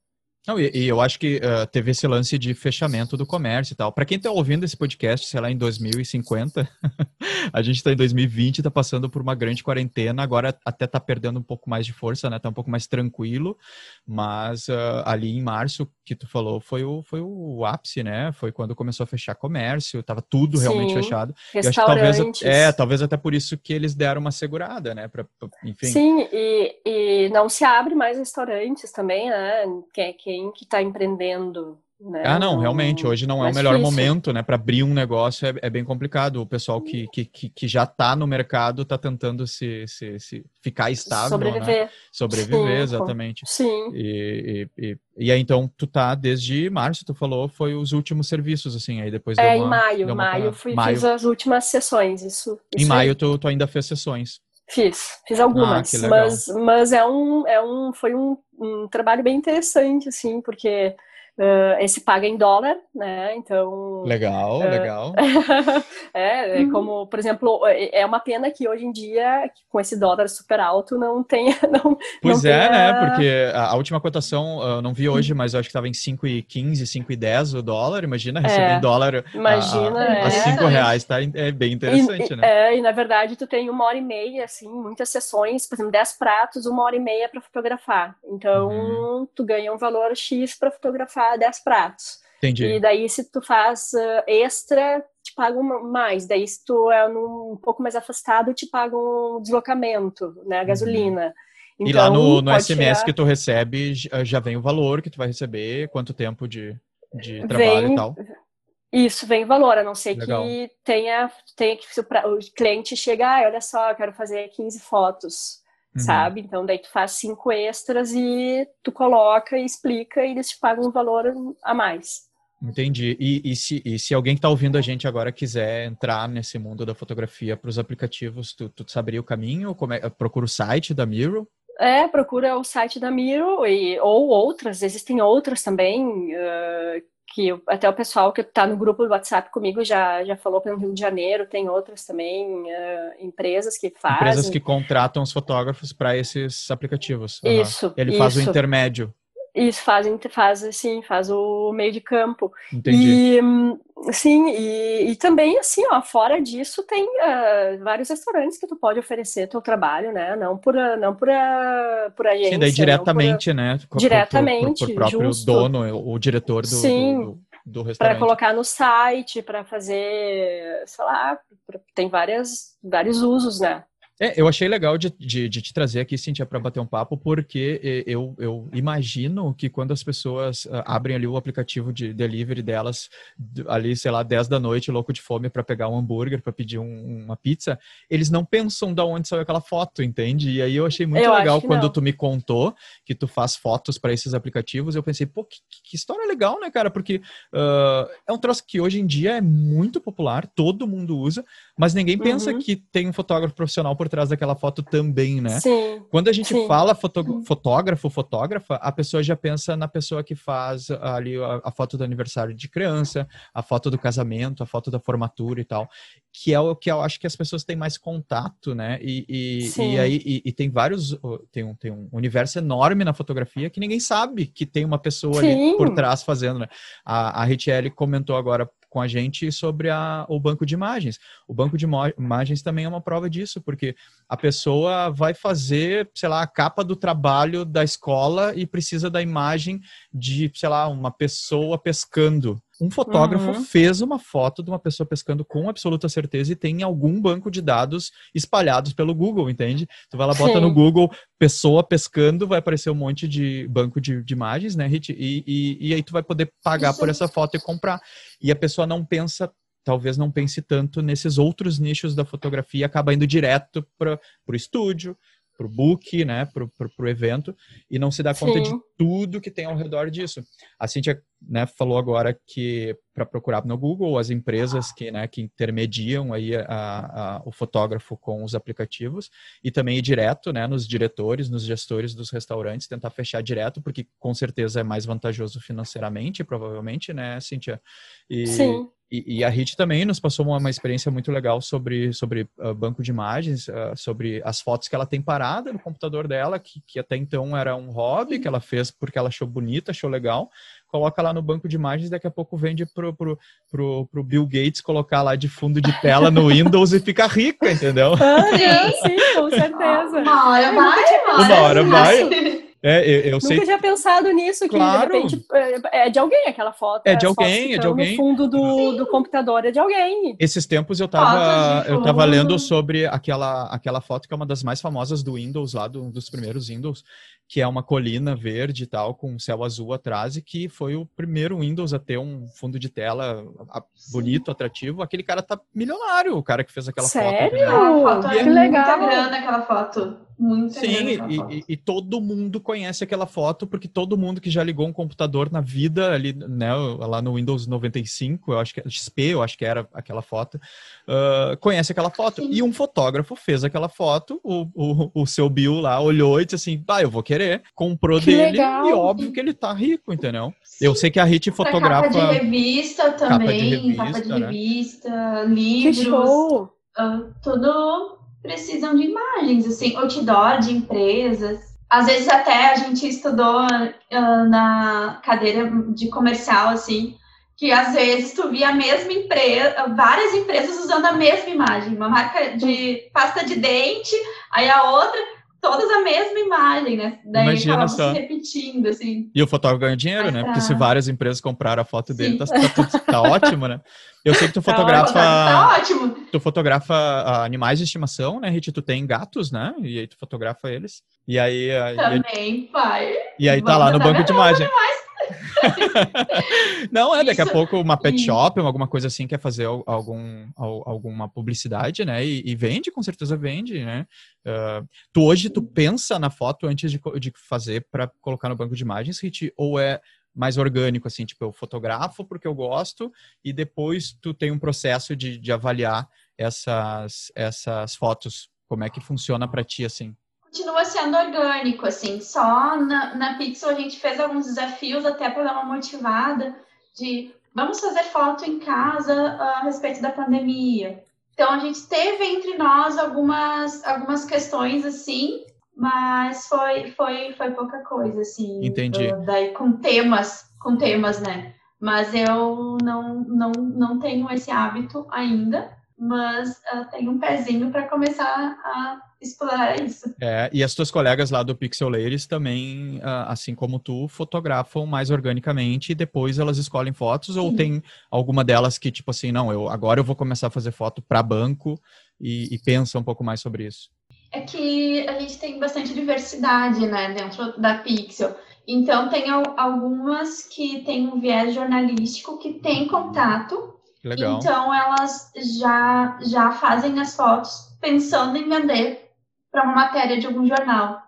Não, e, e, eu acho que uh, teve esse lance de fechamento do comércio e tal. Para quem está ouvindo esse podcast, sei lá, em 2050, a gente está em 2020, está passando por uma grande quarentena, agora até está perdendo um pouco mais de força, né? Está um pouco mais tranquilo, mas uh, ali em março, que tu falou, foi o, foi o ápice, né? Foi quando começou a fechar comércio, estava tudo realmente Sim, fechado. Eu acho que talvez, é, talvez até por isso que eles deram uma segurada, né? Pra, enfim. Sim, e, e não se abre mais restaurantes também, né? Quem, quem quem que está empreendendo. Né? Ah, não, realmente, hoje não é o melhor difícil. momento, né? Para abrir um negócio é, é, bem complicado. O pessoal que, que, que, já está no mercado está tentando se, se, se, ficar estável. Sobreviver. Né? Sobreviver, Sim, exatamente. Sim. E, e, e, e, aí, então, tu tá desde março, tu falou, foi os últimos serviços, assim, aí depois É, uma, em maio, maio, fui, maio. fiz as últimas sessões, isso. isso em maio, tu, tu ainda fez sessões. Fiz, fiz algumas, ah, mas, mas é um, é um, foi um, um trabalho bem interessante, assim, porque Uh, esse paga em dólar, né? Então. Legal, uh, legal. é, é, como, por exemplo, é, é uma pena que hoje em dia, com esse dólar super alto, não tenha. Não, pois não é, tenha... né? Porque a, última cotação, eu não vi hoje, mas eu acho que estava em 5,15, 5,10 o dólar. Imagina receber é, em dólar imagina, a, a, a 5 é. reais, tá? É bem interessante, e, né? É, e na verdade tu tem uma hora e meia, assim, muitas sessões, por exemplo, 10 pratos, uma hora e meia para fotografar. Então, uhum. tu ganha um valor X para fotografar 10 pratos. Entendi. E daí, se tu faz uh, extra, te pagam mais. Daí, se tu é num, um pouco mais afastado, te pagam um deslocamento, né? A uhum. gasolina. Então, e lá no, no SMS que tu recebe, já vem o valor que tu vai receber, quanto tempo de, de trabalho vem, e tal. Isso, vem o valor, a não ser Legal. que tenha, tenha que o cliente chegar, ah, olha só, eu quero fazer 15 fotos. Sabe? Então daí tu faz cinco extras e tu coloca e explica e eles te pagam um valor a mais. Entendi. E, e, se, e se alguém que está ouvindo a gente agora quiser entrar nesse mundo da fotografia para os aplicativos, tu, tu saberia o caminho? Como é, procura o site da Miro? É, procura o site da Miro e, ou outras, existem outras também, uh, que até o pessoal que está no grupo do WhatsApp comigo já, já falou para o Rio de Janeiro, tem outras também, uh, empresas que fazem. Empresas que contratam os fotógrafos para esses aplicativos. Uhum. Isso. Ele isso. faz o intermédio. Isso, faz, faz assim, faz o meio de campo. Entendi. E, sim, e, e também, assim, ó, fora disso, tem uh, vários restaurantes que tu pode oferecer teu trabalho, né? Não por, não por, a, por agência. Sim, daí diretamente, por, né? Diretamente, Por, próprio justo. dono, o diretor do, sim. do, do restaurante. Para colocar no site, para fazer, sei lá, tem várias, vários usos, né? É, eu achei legal de, de, de te trazer aqui, Cintia, para bater um papo, porque eu, eu imagino que quando as pessoas uh, abrem ali o aplicativo de delivery delas, ali, sei lá, 10 da noite, louco de fome, para pegar um hambúrguer, para pedir um, uma pizza, eles não pensam da onde saiu aquela foto, entende? E aí eu achei muito eu legal quando não. tu me contou que tu faz fotos para esses aplicativos. Eu pensei, pô, que, que, história legal, né, cara? Porque uh, é um troço que hoje em dia é muito popular, todo mundo usa, mas ninguém pensa Uhum. que tem um fotógrafo profissional por trás daquela foto também, né? Sim. Quando a gente Sim. fala foto, fotógrafo, fotógrafa, a pessoa já pensa na pessoa que faz ali a, a, foto do aniversário de criança, a foto do casamento, a foto da formatura e tal, que é o que eu acho que as pessoas têm mais contato, né? E, e, e aí e, e, tem vários, tem um, tem um universo enorme na fotografia que ninguém sabe que tem uma pessoa Sim. ali por trás fazendo, né? A, a Richelle comentou agora com a gente sobre a, o banco de imagens. O banco de imagens também é uma prova disso, porque a pessoa vai fazer, sei lá, a capa do trabalho da escola e precisa da imagem de, sei lá, uma pessoa pescando. Um fotógrafo Uhum. fez uma foto de uma pessoa pescando com absoluta certeza e tem em algum banco de dados espalhados pelo Google, entende? Tu vai lá, bota Sim. no Google pessoa pescando, vai aparecer um monte de banco de, de imagens, né, Rit? E, e, e aí tu vai poder pagar por essa foto e comprar. E a pessoa não pensa talvez não pense tanto nesses outros nichos da fotografia, acaba indo direto para o estúdio, para o book, né, para o evento, e não se dá conta Sim. de tudo que tem ao redor disso. A Cintia né, falou agora que para procurar no Google as empresas que, né, que intermediam aí a, a, o fotógrafo com os aplicativos e também ir direto né, nos diretores, nos gestores dos restaurantes, tentar fechar direto, porque com certeza é mais vantajoso financeiramente, provavelmente, né, Cintia? E, Sim. E, e, a Hit também nos passou uma, uma, experiência muito legal sobre, sobre uh, banco de imagens, uh, sobre as fotos que ela tem parada no computador dela, que, que até então era um hobby que ela fez porque ela achou bonita, achou legal. Coloca lá no banco de imagens, daqui a pouco vende pro, pro, pro, pro Bill Gates colocar lá de fundo de tela no Windows e fica rica, entendeu? Ah, sim, com certeza. Uma hora vai, uma hora vai. É, eu, eu Nunca sei. tinha pensado nisso, que Claro. de repente é de alguém aquela foto. É de alguém, é de alguém. No fundo do, do computador é de alguém. Esses tempos eu tava, eu tava lendo sobre aquela, aquela foto que é uma das mais famosas do Windows, lá do, dos primeiros Windows, que é uma colina verde e tal, com um céu azul atrás, e que foi o primeiro Windows a ter um fundo de tela bonito, atrativo. Aquele cara tá milionário, o cara que fez aquela foto. Sério? foto que é muita legal. grana aquela foto. Muita grana Sim, e, foto. e- e todo mundo conhece aquela foto, porque todo mundo que já ligou um computador na vida, ali, né, lá no Windows 95, eu acho que XP, eu acho que era aquela foto, ah, conhece aquela foto. Sim. E um fotógrafo fez aquela foto, o, o, o seu Bill lá olhou e disse assim, ah, eu vou querer, comprou Que dele, legal. e óbvio que ele tá rico, entendeu? Eu sei que a Hit fotografa... Capa de revista também, capa capa de de revista, revista, né? Que livros, show! ah, tudo precisam de imagens, assim, outdoor de empresas. Às vezes até a gente estudou ah, na cadeira de comercial, assim, que às vezes tu via a mesma empresa, várias empresas usando a mesma imagem, uma marca de pasta de dente, aí a outra, todas a mesma imagem, né? Daí Imagina só. se repetindo, assim. E o fotógrafo ganha dinheiro, Mas né? tá. Porque se várias empresas compraram a foto dele, tá, tá tá ótimo, né? Eu sei que tu Tá fotografa... Tá ótimo. tu fotografa ah, animais de estimação, né, Rit? Tu tem gatos, né? E aí tu fotografa eles. E aí, ah, e aí- Também, pai. E aí tá lá no banco de imagem. Não, é, daqui Isso. a pouco uma pet shop, alguma coisa assim, quer fazer algum, alguma publicidade, né? E, e vende, com certeza vende, né? Uh, tu hoje, tu pensa na foto antes de, de fazer para colocar no banco de imagens, Rit? Ou é mais orgânico, assim, tipo, eu fotografo porque eu gosto e depois tu tem um processo de, de avaliar essas, essas fotos. Como é que funciona para ti, assim? continua sendo orgânico, assim, só na, na Pixel a gente fez alguns desafios até para dar uma motivada de vamos fazer foto em casa a respeito da pandemia. Então a gente teve entre nós algumas, algumas questões assim, mas foi, foi, foi pouca coisa, assim. Entendi. Daí com temas, com temas, né? Mas eu não, não, não tenho esse hábito ainda, mas uh, tenho um pezinho para começar a explorar isso. É, e as tuas colegas lá do Pixel Layers também, ah, assim como tu, fotografam mais organicamente e depois elas escolhem fotos Sim. ou tem alguma delas que tipo assim, não, eu agora eu vou começar a fazer foto para banco e, e pensa um pouco mais sobre isso? É que a gente tem bastante diversidade, né, dentro da Pixel. Então tem algumas que têm um viés jornalístico que tem contato Legal. Então elas já já fazem as fotos pensando em vender para uma matéria de algum jornal.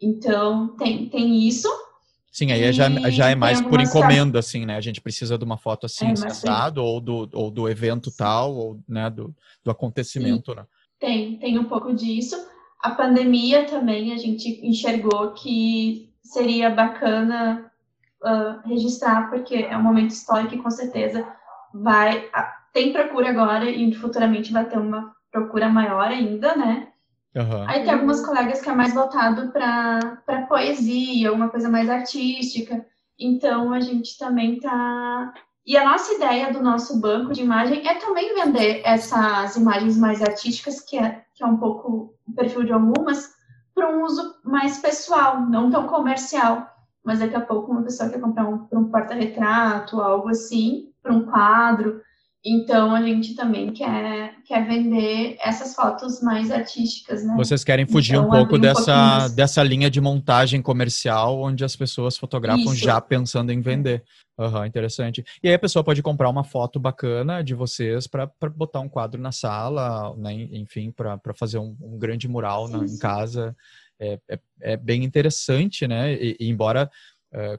Então, tem, tem isso. Sim, aí já, já é mais por encomenda, assim, né? A gente precisa de uma foto assim, é, ou do, ou do evento tal, ou né, do, do acontecimento, Sim. né? Tem, tem um pouco disso. A pandemia também, a gente enxergou que seria bacana uh, registrar, porque é um momento histórico e com certeza vai... Tem procura agora e futuramente vai ter uma procura maior ainda, né? Uhum. Aí tem algumas colegas que é mais voltado para poesia, uma coisa mais artística. Então a gente também tá. E a nossa ideia do nosso banco de imagem é também vender essas imagens mais artísticas, que é, que é um pouco o perfil de algumas, para um uso mais pessoal, não tão comercial. Mas daqui a pouco uma pessoa quer comprar um, um porta-retrato, algo assim, para um quadro. Então a gente também quer, quer vender essas fotos mais artísticas, né? Vocês querem fugir então, um pouco dessa, um dessa linha de montagem comercial onde as pessoas fotografam Isso. já pensando em vender. Uhum, interessante. E aí a pessoa pode comprar uma foto bacana de vocês para botar um quadro na sala, né? enfim, para fazer um, um, grande mural na, em casa. É, é, é, bem interessante, né? E, e embora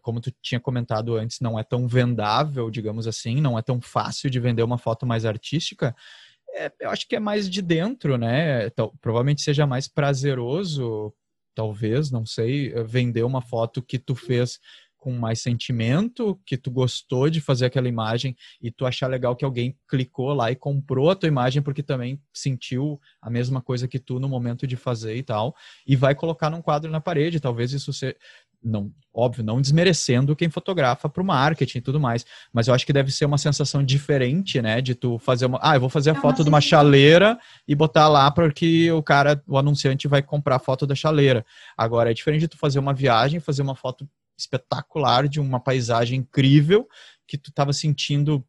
como tu tinha comentado antes, não é tão vendável, digamos assim, não é tão fácil de vender uma foto mais artística. É, eu acho que é mais de dentro, né? Então, provavelmente seja mais prazeroso, talvez, não sei, eh, vender uma foto que tu fez com mais sentimento, que tu gostou de fazer aquela imagem e tu achar legal que alguém clicou lá e comprou a tua imagem porque também sentiu a mesma coisa que tu no momento de fazer e tal, e vai colocar num quadro na parede. Talvez isso se, não, óbvio, não desmerecendo quem fotografa para o marketing e tudo mais, mas eu acho que deve ser uma sensação diferente, né, de tu fazer uma, ah, eu vou fazer a é foto de uma chaleira e botar lá porque o cara, o anunciante vai comprar a foto da chaleira. Agora é diferente de tu fazer uma viagem, fazer uma foto espetacular de uma paisagem incrível que tu estava sentindo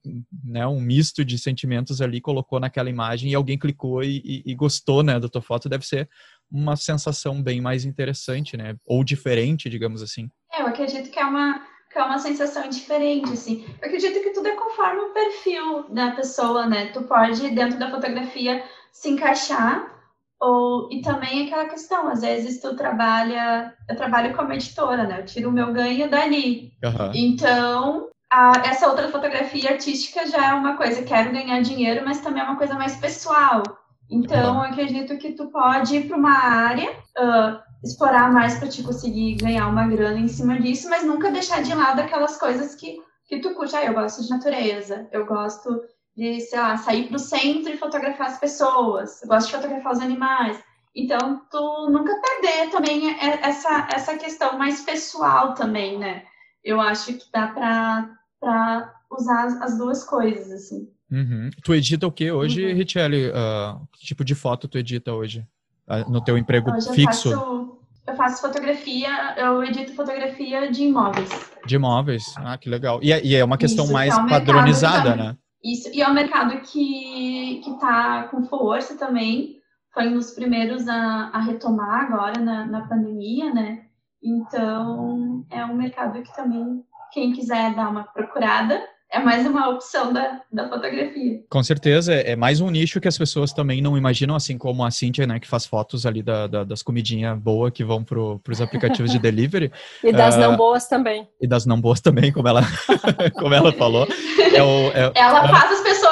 né, um misto de sentimentos ali, colocou naquela imagem e alguém clicou e, e, e gostou né, da tua foto, deve ser uma sensação bem mais interessante, né? Ou diferente, digamos assim. É, eu acredito que é uma, que é uma sensação diferente, assim. Eu acredito que tudo é conforme o perfil da pessoa, né? Tu pode, dentro da fotografia, se encaixar ou, e também aquela questão, às vezes tu trabalha, eu trabalho como editora, né? Eu tiro o meu ganho dali. Uhum. Então, a, essa outra fotografia artística já é uma coisa, quero ganhar dinheiro, mas também é uma coisa mais pessoal. Então, eu acredito que tu pode ir para uma área, uh, explorar mais para te conseguir ganhar uma grana em cima disso, mas nunca deixar de lado aquelas coisas que, que tu curte. Ah, eu gosto de natureza, eu gosto de, sei lá, sair para o centro e fotografar as pessoas, eu gosto de fotografar os animais. Então, tu nunca perder também essa, essa questão mais pessoal também, né? Eu acho que dá para usar as, as duas coisas, assim. Uhum. Tu edita o que hoje, uhum. Richelle? Uh, que tipo de foto tu edita hoje? Uh, no teu emprego hoje fixo? Eu faço, eu faço, fotografia, eu edito fotografia de imóveis. De imóveis? Ah, que legal. E, é, e é uma questão Isso, mais é um padronizada, né? Isso, e é um mercado que, que tá com força também. Foi um dos primeiros a, a retomar agora na, na pandemia, né? Então, é um mercado que também, quem quiser dar uma procurada, é mais uma opção da, da fotografia. Com certeza, é mais um nicho que as pessoas também não imaginam, assim como a Cintia, né, que faz fotos ali da, da, das comidinhas boas que vão para os aplicativos de delivery. e das uh, não boas também. E das não boas também, como ela, como ela falou. É o, é, ela é, faz as pessoas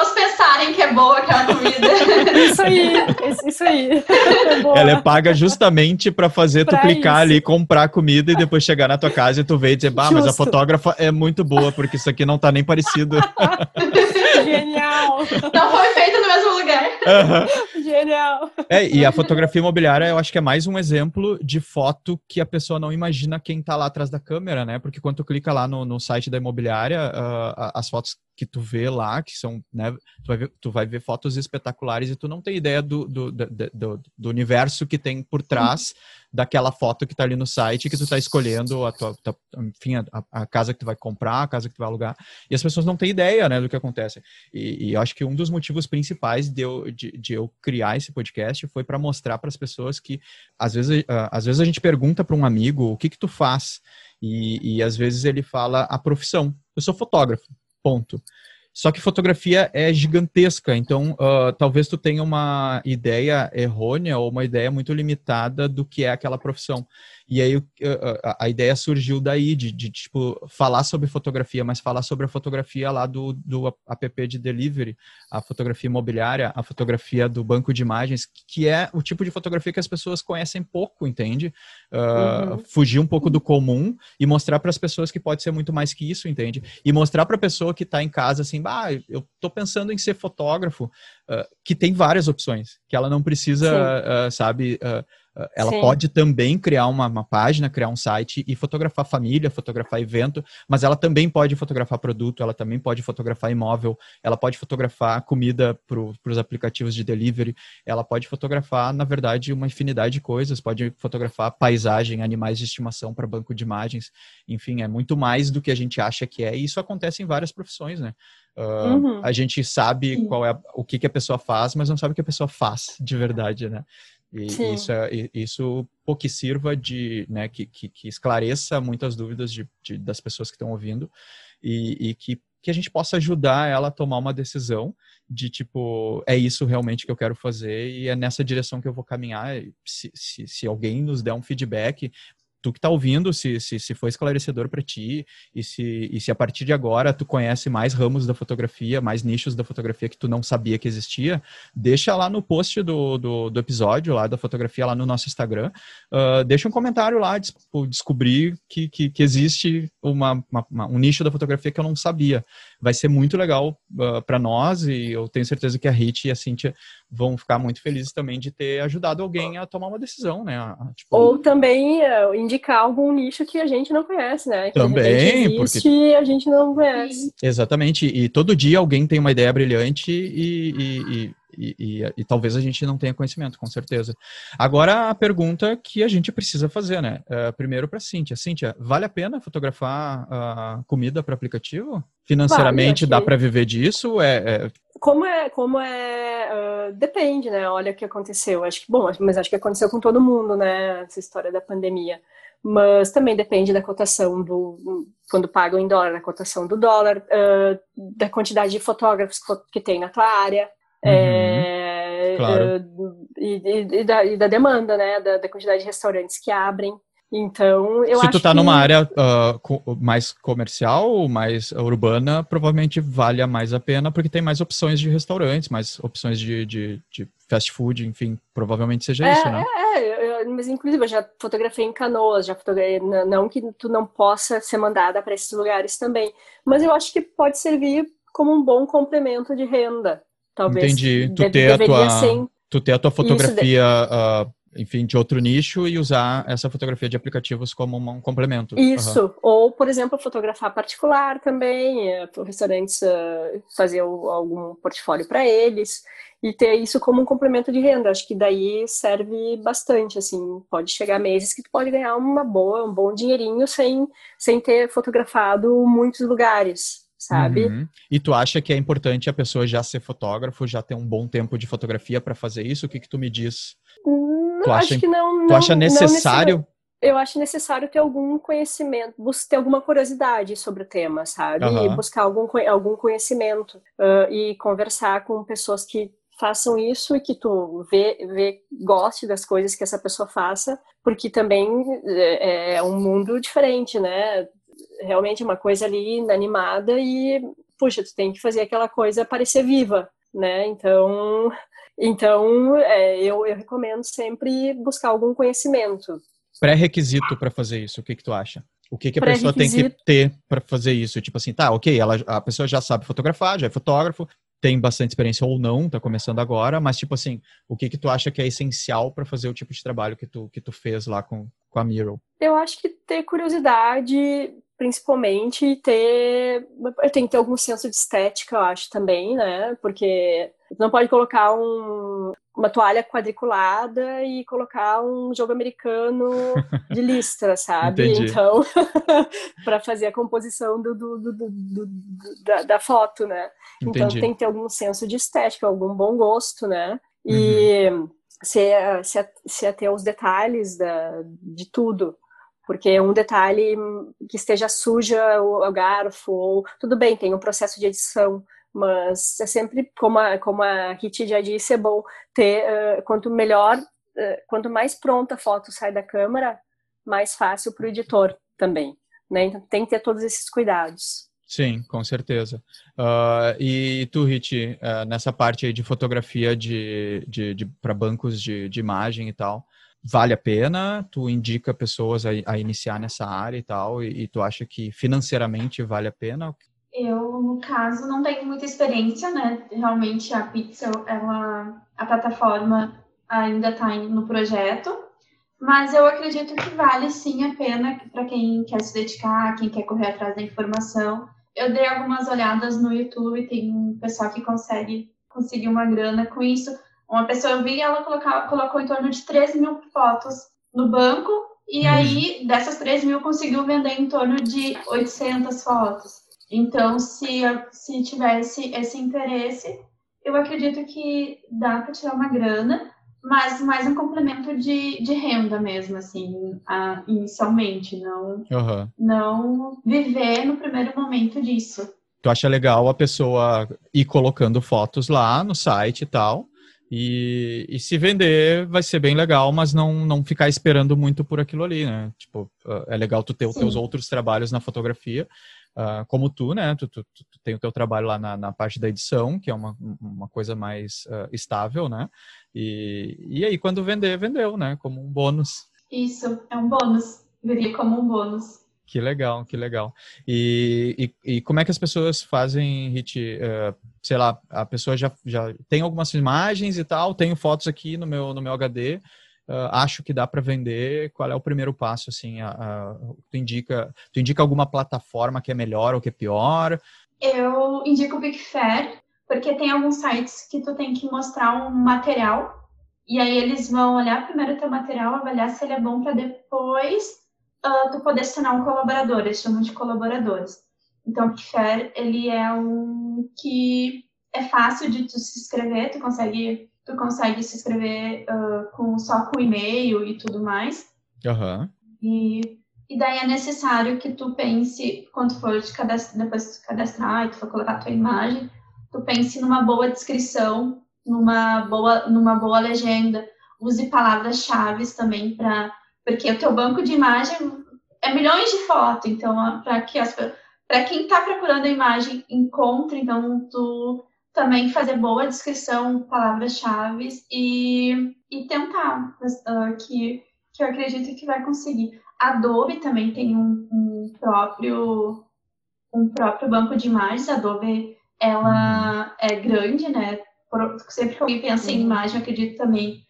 que é boa aquela comida. isso aí, isso aí. É ela é paga justamente para fazer pra tu clicar isso. ali, comprar comida e depois chegar na tua casa e tu ver e dizer, bah, mas a fotógrafa é muito boa, porque isso aqui não tá nem parecido. Genial! Não foi feito no mesmo lugar. Uhum. Genial! É, e a fotografia imobiliária eu acho que é mais um exemplo de foto que a pessoa não imagina quem tá lá atrás da câmera, né? Porque quando tu clica lá no, no site da imobiliária, uh, as fotos que tu vê lá, que são, né, tu vai ver, tu vai ver fotos espetaculares e tu não tem ideia do, do, do, do, do universo que tem por trás daquela foto que tá ali no site que tu tá escolhendo a tua, tua enfim, a, a, casa que tu vai comprar, a casa que tu vai alugar, e as pessoas não têm ideia, né, do que acontece. E, e eu acho que um dos motivos principais de eu, de, de eu criar esse podcast foi para mostrar para as pessoas que, às vezes, às vezes a gente pergunta para um amigo, o que que tu faz? E, e às vezes ele fala a profissão. Eu sou fotógrafo ponto. Só que fotografia é gigantesca, então uh, talvez tu tenha uma ideia errônea ou uma ideia muito limitada do que é aquela profissão. E aí a, a ideia surgiu daí, de, de, tipo, falar sobre fotografia, mas falar sobre a fotografia lá do, do app de delivery, a fotografia imobiliária, a fotografia do banco de imagens, que é o tipo de fotografia que as pessoas conhecem pouco, entende? Uh, uhum. Fugir um pouco do comum e mostrar para as pessoas que pode ser muito mais que isso, entende? E mostrar para a pessoa que está em casa assim, ah, eu tô pensando em ser fotógrafo, uh, que tem várias opções, que ela não precisa, uh, sabe, ela Sim. pode também criar uma, uma, página, criar um site e fotografar família, fotografar evento, mas ela também pode fotografar produto, ela também pode fotografar imóvel, ela pode fotografar comida para os aplicativos de delivery, ela pode fotografar, na verdade, uma infinidade de coisas, pode fotografar paisagem, animais de estimação para banco de imagens, enfim, é muito mais do que a gente acha que é, e isso acontece em várias profissões, né? Uh, uhum. A gente sabe qual é o que, que a pessoa faz, mas não sabe o que a pessoa faz de verdade, né? E isso, é, isso pô, que sirva de, né, que, que, que esclareça muitas dúvidas de, de das pessoas que estão ouvindo e, e, que, que a gente possa ajudar ela a tomar uma decisão de tipo, é isso realmente que eu quero fazer e é nessa direção que eu vou caminhar. Se, se, se alguém nos der um feedback, tu que tá ouvindo, se, se, se foi esclarecedor para ti e se, e se a partir de agora tu conhece mais ramos da fotografia, mais nichos da fotografia que tu não sabia que existia, deixa lá no post do, do, do episódio, lá da fotografia, lá no nosso Instagram, uh, deixa um comentário lá, tipo, descobrir que, que, que existe uma, uma, um nicho da fotografia que eu não sabia. Vai ser muito legal uh, ah, para nós e eu tenho certeza que a Rit e a Cintia vão ficar muito felizes também de ter ajudado alguém a tomar uma decisão, né? Tipo... Ou também uh, indicar algum nicho que a gente não conhece, né? Que também, existe porque... e a gente não conhece. Exatamente. E todo dia alguém tem uma ideia brilhante e, e, e e, talvez a gente não tenha conhecimento, com certeza. Agora, a pergunta que a gente precisa fazer, né? Uh, primeiro para Cíntia. Cíntia, vale a pena fotografar uh, comida para aplicativo? Financeiramente vale, dá para viver disso? É, é, Como é, como é, uh, depende, né? Olha o que aconteceu. Acho que bom, mas acho que aconteceu com todo mundo, né? Essa história da pandemia. Mas também depende da cotação do quando pagam em dólar, da cotação do dólar, uh, da quantidade de fotógrafos que tem na tua área. Uhum, é, claro. e, e, e, da, e, da, demanda, né? Da, da, quantidade de restaurantes que abrem. Então, eu Se acho tu tá que... numa área uh, mais comercial, mais urbana, provavelmente vale mais a pena, porque tem mais opções de restaurantes, mais opções de, de, de fast food, enfim, provavelmente seja é, isso, né? É, eu, mas inclusive eu já fotografei em canoas, já fotografei, não que tu não possa ser mandada para esses lugares também, mas eu acho que pode servir como um bom complemento de renda, Talvez Entendi. Tu ter, a tua, ser... tu ter a tua fotografia, uh, enfim, de outro nicho e usar essa fotografia de aplicativos como um complemento. Isso. Uhum. Ou, por exemplo, fotografar particular também, é, restaurantes uh, fazer algum portfólio para eles e ter isso como um complemento de renda. Acho que daí serve bastante, assim, pode chegar meses que tu pode ganhar uma boa, um bom dinheirinho sem, sem ter fotografado muitos lugares sabe? Uhum. E tu acha que é importante a pessoa já ser fotógrafo, já ter um bom tempo de fotografia para fazer isso? O que que tu me diz? Não, tu acho acha, que não. Tu acha necessário? eu acho necessário ter algum conhecimento, ter alguma curiosidade sobre o tema, sabe? Uhum. E buscar algum, algum conhecimento uh, e conversar com pessoas que façam isso e que tu vê, vê, goste das coisas que essa pessoa faça, porque também é, é um mundo diferente, né? Realmente é uma coisa ali animada e, puxa, tu tem que fazer aquela coisa parecer viva, né? Então, então é, eu, eu recomendo sempre buscar algum conhecimento pré-requisito para fazer isso? O que, que tu acha? O que, que a pessoa tem que ter para fazer isso? Tipo assim, tá, ok, ela, a pessoa já sabe fotografar, já é fotógrafo, tem bastante experiência ou não, tá começando agora, mas tipo assim, o que que tu acha que é essencial para fazer o tipo de trabalho que tu, que tu fez lá com, com a Miro? Eu acho que ter curiosidade, principalmente, ter. Tem que ter algum senso de estética, eu acho também, né? Porque não pode colocar um, uma toalha quadriculada e colocar um jogo americano de listra, sabe? Entendi. Então, para fazer a composição do, do, do, do da, da, foto, né? Então, Entendi. Então tem que ter algum senso de estética, algum bom gosto, né? E uhum. se, se, se ater aos detalhes da, de tudo. Porque um detalhe que esteja suja o, o garfo, ou tudo bem, tem um processo de edição, mas é sempre, como a, como a Kitty já disse, é bom ter, uh, quanto melhor, uh, quanto mais pronta a foto sai da câmera, mais fácil para o editor também, né? Então tem que ter todos esses cuidados. Sim, com certeza. Uh, e tu, Riti, nessa parte de fotografia de, de, de para bancos de, de imagem e tal, vale a pena? Tu indica pessoas a, a iniciar nessa área e tal, e, e, tu acha que financeiramente vale a pena? Eu, no caso, não tenho muita experiência, né? Realmente a Pixel, ela, a plataforma ainda está no projeto, mas eu acredito que vale sim a pena para quem quer se dedicar, quem quer correr atrás da informação. Eu dei algumas olhadas no YouTube, tem um pessoal que consegue conseguir uma grana com isso. Uma pessoa eu vi, ela colocar, colocou em torno de 3 mil fotos no banco, e aí dessas 3 mil conseguiu vender em torno de 800 fotos. Então, se, se tivesse esse interesse, eu acredito que dá para tirar uma grana, mas mais um complemento de, de renda mesmo, assim, a, inicialmente, não, uhum. não viver no primeiro momento disso. Tu acha legal a pessoa ir colocando fotos lá no site e tal, e, e, se vender vai ser bem legal, mas não, não ficar esperando muito por aquilo ali, né? Tipo, é legal tu ter os teus outros trabalhos na fotografia, uh, como tu, né? Tu, tu, tu, tem o teu trabalho lá na, na, parte da edição, que é uma, uma coisa mais uh, estável, né? E, e aí, quando vender, vendeu, né? Como um bônus. Isso, é um bônus. Viria como um bônus. Que legal, que legal. E, e, e, como é que as pessoas fazem, Hit? Uh, sei lá, a pessoa já, já tem algumas imagens e tal, tenho fotos aqui no meu, no meu HD, uh, acho que dá para vender, qual é o primeiro passo, assim, a, a, tu, indica, tu indica alguma plataforma que é melhor ou que é pior? Eu indico o Bigfair, porque tem alguns sites que tu tem que mostrar um material, e aí eles vão olhar primeiro teu material, avaliar se ele é bom para depois uh, tu poder tornar um colaborador, eles chamam de colaboradores. Então, o Bigfair, ele é um que é fácil de tu se inscrever, tu consegue tu consegue se inscrever uh, com, só com e-mail e tudo mais. Uhum. E, e daí é necessário que tu pense, quando for de cadastrar, depois de cadastrar e tu for colocar a tua imagem, tu pense numa boa descrição, numa boa, numa boa legenda, use palavras-chave também para porque o teu banco de imagem é milhões de fotos, então para que para quem está procurando a imagem encontre, então tu também fazer boa descrição, palavras-chave e, e tentar, uh, que, que eu acredito que vai conseguir. Adobe também tem um, um próprio um próprio banco de imagens. Adobe ela é grande, né? Sempre que alguém pensa em imagem, eu acredito também.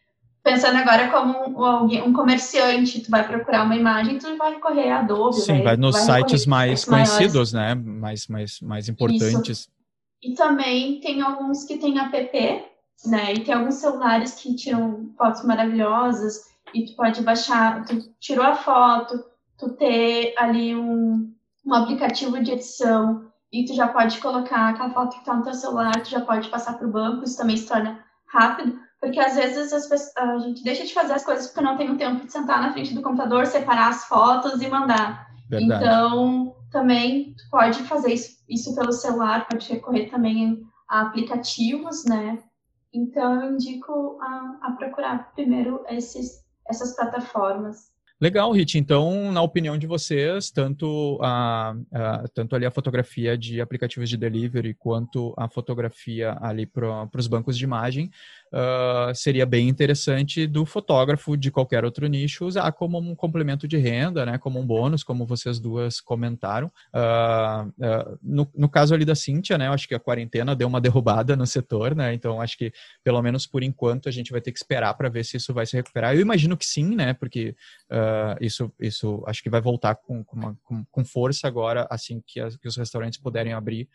Pensando agora como um, um comerciante, tu vai procurar uma imagem, tu vai recorrer a Adobe. Sim, vai, vai nos vai sites mais conhecidos, maiores. né? Mais, mais, mais importantes. Isso. E também tem alguns que tem app, né? E tem alguns celulares que tiram fotos maravilhosas e tu pode baixar, tu tirou a foto, tu ter ali um, um aplicativo de edição e tu já pode colocar aquela foto que está no teu celular, tu já pode passar para o banco, isso também se torna rápido, Porque às vezes pessoas, a gente deixa de fazer as coisas porque não tem o tempo de sentar na frente do computador, separar as fotos e mandar. Verdade. Então, também pode fazer isso, isso pelo celular, pode recorrer também a aplicativos, né? Então, eu indico a, a procurar primeiro esses, essas plataformas. Legal, Rit. Então, na opinião de vocês, tanto a, a, tanto ali a fotografia de aplicativos de delivery quanto a fotografia ali para os bancos de imagem uh, seria bem interessante do fotógrafo de qualquer outro nicho usar como um complemento de renda, né? Como um bônus, como vocês duas comentaram. Uh, uh, no, no, caso ali da Cíntia, né? Eu acho que a quarentena deu uma derrubada no setor, né? Então, acho que pelo menos por enquanto a gente vai ter que esperar para ver se isso vai se recuperar. Eu imagino que sim, né? Porque isso, isso acho que vai voltar com, com, uma, com, com força agora, assim que, as, que, os restaurantes puderem abrir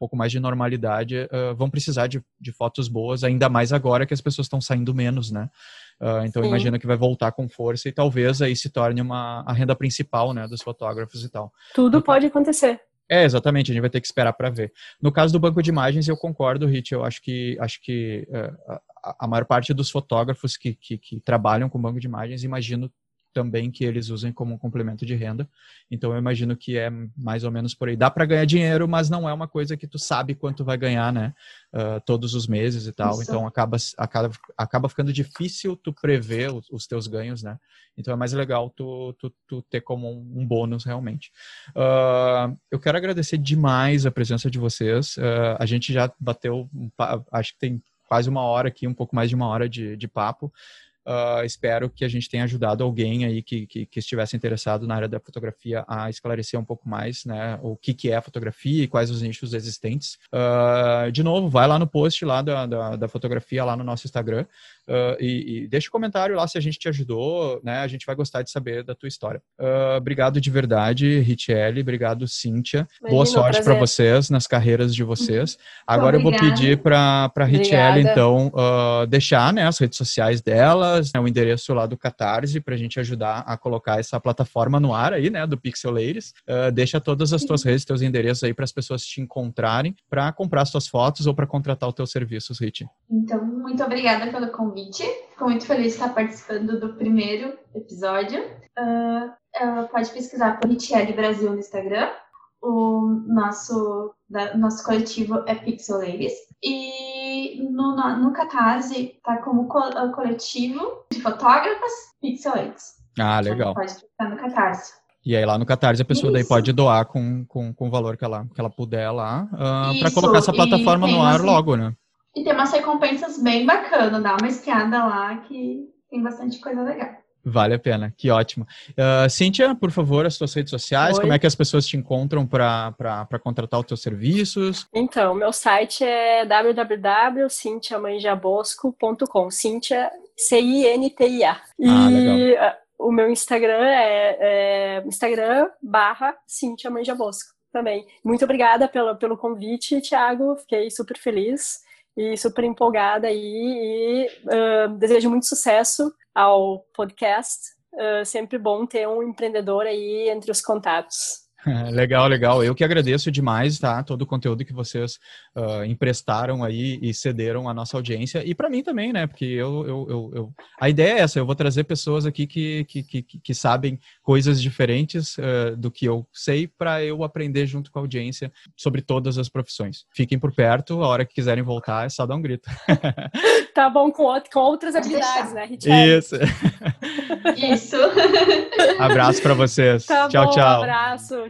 pouco mais de normalidade, uh, vão precisar de, de, fotos boas, ainda mais agora que as pessoas estão saindo menos, né? Uh, então, imagino que vai voltar com força e talvez aí se torne uma, a renda principal, né, dos fotógrafos e tal. Tudo então, pode acontecer. É, exatamente, a gente vai ter que esperar para ver. No caso do banco de imagens, eu concordo, Rit, eu acho que, acho que uh, a, a, maior parte dos fotógrafos que, que, que, trabalham com banco de imagens, imagino também que eles usem como um complemento de renda. Então eu imagino que é mais ou menos por aí. Dá para ganhar dinheiro, mas não é uma coisa que tu sabe quanto vai ganhar, né? Uh, todos os meses e tal. Isso. Então acaba, acaba, acaba ficando difícil tu prever os, os, teus ganhos, né? Então é mais legal tu, tu, tu ter como um, um bônus realmente. Uh, eu quero agradecer demais a presença de vocês. Uh, a gente já bateu, acho que tem quase uma hora aqui, um pouco mais de uma hora de, de papo. Uh, espero que a gente tenha ajudado alguém aí que, que, que, estivesse interessado na área da fotografia a esclarecer um pouco mais, né, o que, que é fotografia e quais os nichos existentes. Uh, de novo, vai lá no post lá da, da, da fotografia, lá no nosso Instagram, uh, e, e, deixa um comentário lá se a gente te ajudou, né, a gente vai gostar de saber da tua história. obrigado de verdade, Richelle, obrigado, Cíntia. Imagina, Boa sorte para vocês nas carreiras de vocês. Agora eu vou pedir para a Richelle, então, deixar né, as redes sociais dela, né, o endereço lá do Catarse para a gente ajudar a colocar essa plataforma no ar aí, né, do Pixel Ladies. Uh, deixa todas as tuas redes, teus endereços aí para as pessoas te encontrarem, para comprar suas fotos ou para contratar os teus serviços, Rit. Então, muito obrigada pelo convite. Fico muito feliz de estar participando do primeiro episódio. Uh, uh, pode pesquisar por Richelle Brasil no Instagram. O nosso, da, nosso coletivo é Pixel Ladies. E no, no, no Catarse tá como co uh, coletivo de fotógrafas Pixelates. Ah, legal. Pode clicar no Catarse. E aí lá no Catarse a pessoa Isso. daí pode doar com, com, com o valor que ela, que ela puder lá uh, para colocar essa plataforma no ar umas, logo, né? E tem umas recompensas bem bacanas, dá uma espiada lá que tem bastante coisa legal. Vale a pena, que ótimo. Uh, Cíntia, por favor, as suas redes sociais, Oi. como é que as pessoas te encontram para contratar os teus serviços? Então, meu site é www.cintiamanjabosco.com, Cíntia, C-I-N-T-I-A. Ah, e legal. o meu Instagram é, é Instagram barra Cíntia Manjabosco também. Muito obrigada pelo, pelo convite, Thiago, fiquei super feliz e super empolgada aí e uh, desejo muito sucesso ao podcast. Uh, sempre bom ter um empreendedor aí entre os contatos. Legal, legal. Eu que agradeço demais, tá? Todo o conteúdo que vocês uh, emprestaram aí e cederam à nossa audiência. E para mim também, né? Porque eu, eu, eu, eu, a ideia é essa: eu vou trazer pessoas aqui que, que, que, que sabem coisas diferentes uh, do que eu sei para eu aprender junto com a audiência sobre todas as profissões. Fiquem por perto, a hora que quiserem voltar é só dar um grito. tá bom, com, outro, com outras habilidades, né, Richard? Isso. Isso. Abraço para vocês. Tá tchau, bom, tchau. Abraço.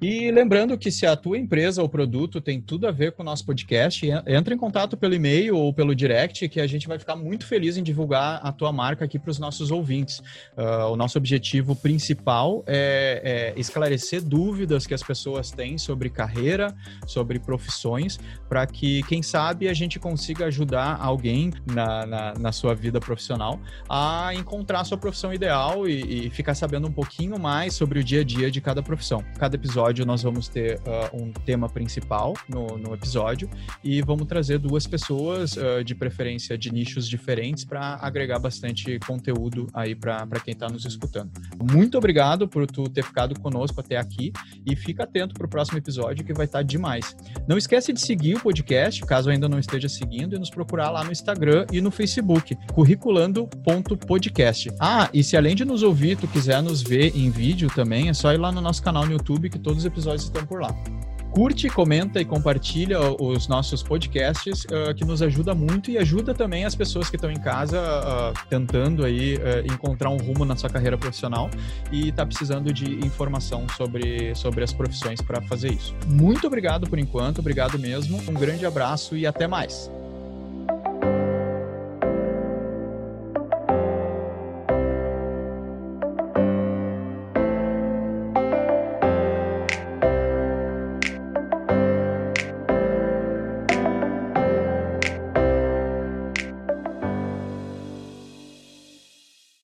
E lembrando que se a tua empresa ou produto tem tudo a ver com o nosso podcast, entra em contato pelo e-mail ou pelo direct, que a gente vai ficar muito feliz em divulgar a tua marca aqui para os nossos ouvintes. Uh, o nosso objetivo principal é, é, esclarecer dúvidas que as pessoas têm sobre carreira, sobre profissões, para que, quem sabe, a gente consiga ajudar alguém na, na, na, sua vida profissional a encontrar a sua profissão ideal e, e ficar sabendo um pouquinho mais sobre o dia a dia de cada profissão. Cada episódio episódio nós vamos ter uh, um tema principal no, no, episódio e vamos trazer duas pessoas, uh, de preferência de nichos diferentes, para agregar bastante conteúdo aí para quem está nos escutando. Muito obrigado por tu ter ficado conosco até aqui e fica atento para o próximo episódio que vai estar tá demais. Não esquece de seguir o podcast, caso ainda não esteja seguindo, e nos procurar lá no Instagram e no Facebook, curriculando.podcast. Ah, e se além de nos ouvir, tu quiser nos ver em vídeo também, é só ir lá no nosso canal no YouTube que todos os episódios estão por lá curte, comenta e compartilha os nossos podcasts, uh, que nos ajuda muito e ajuda também as pessoas que estão em casa uh, tentando aí uh, encontrar um rumo na sua carreira profissional e está precisando de informação sobre, sobre as profissões para fazer isso. Muito obrigado por enquanto, obrigado mesmo, um grande abraço e até mais.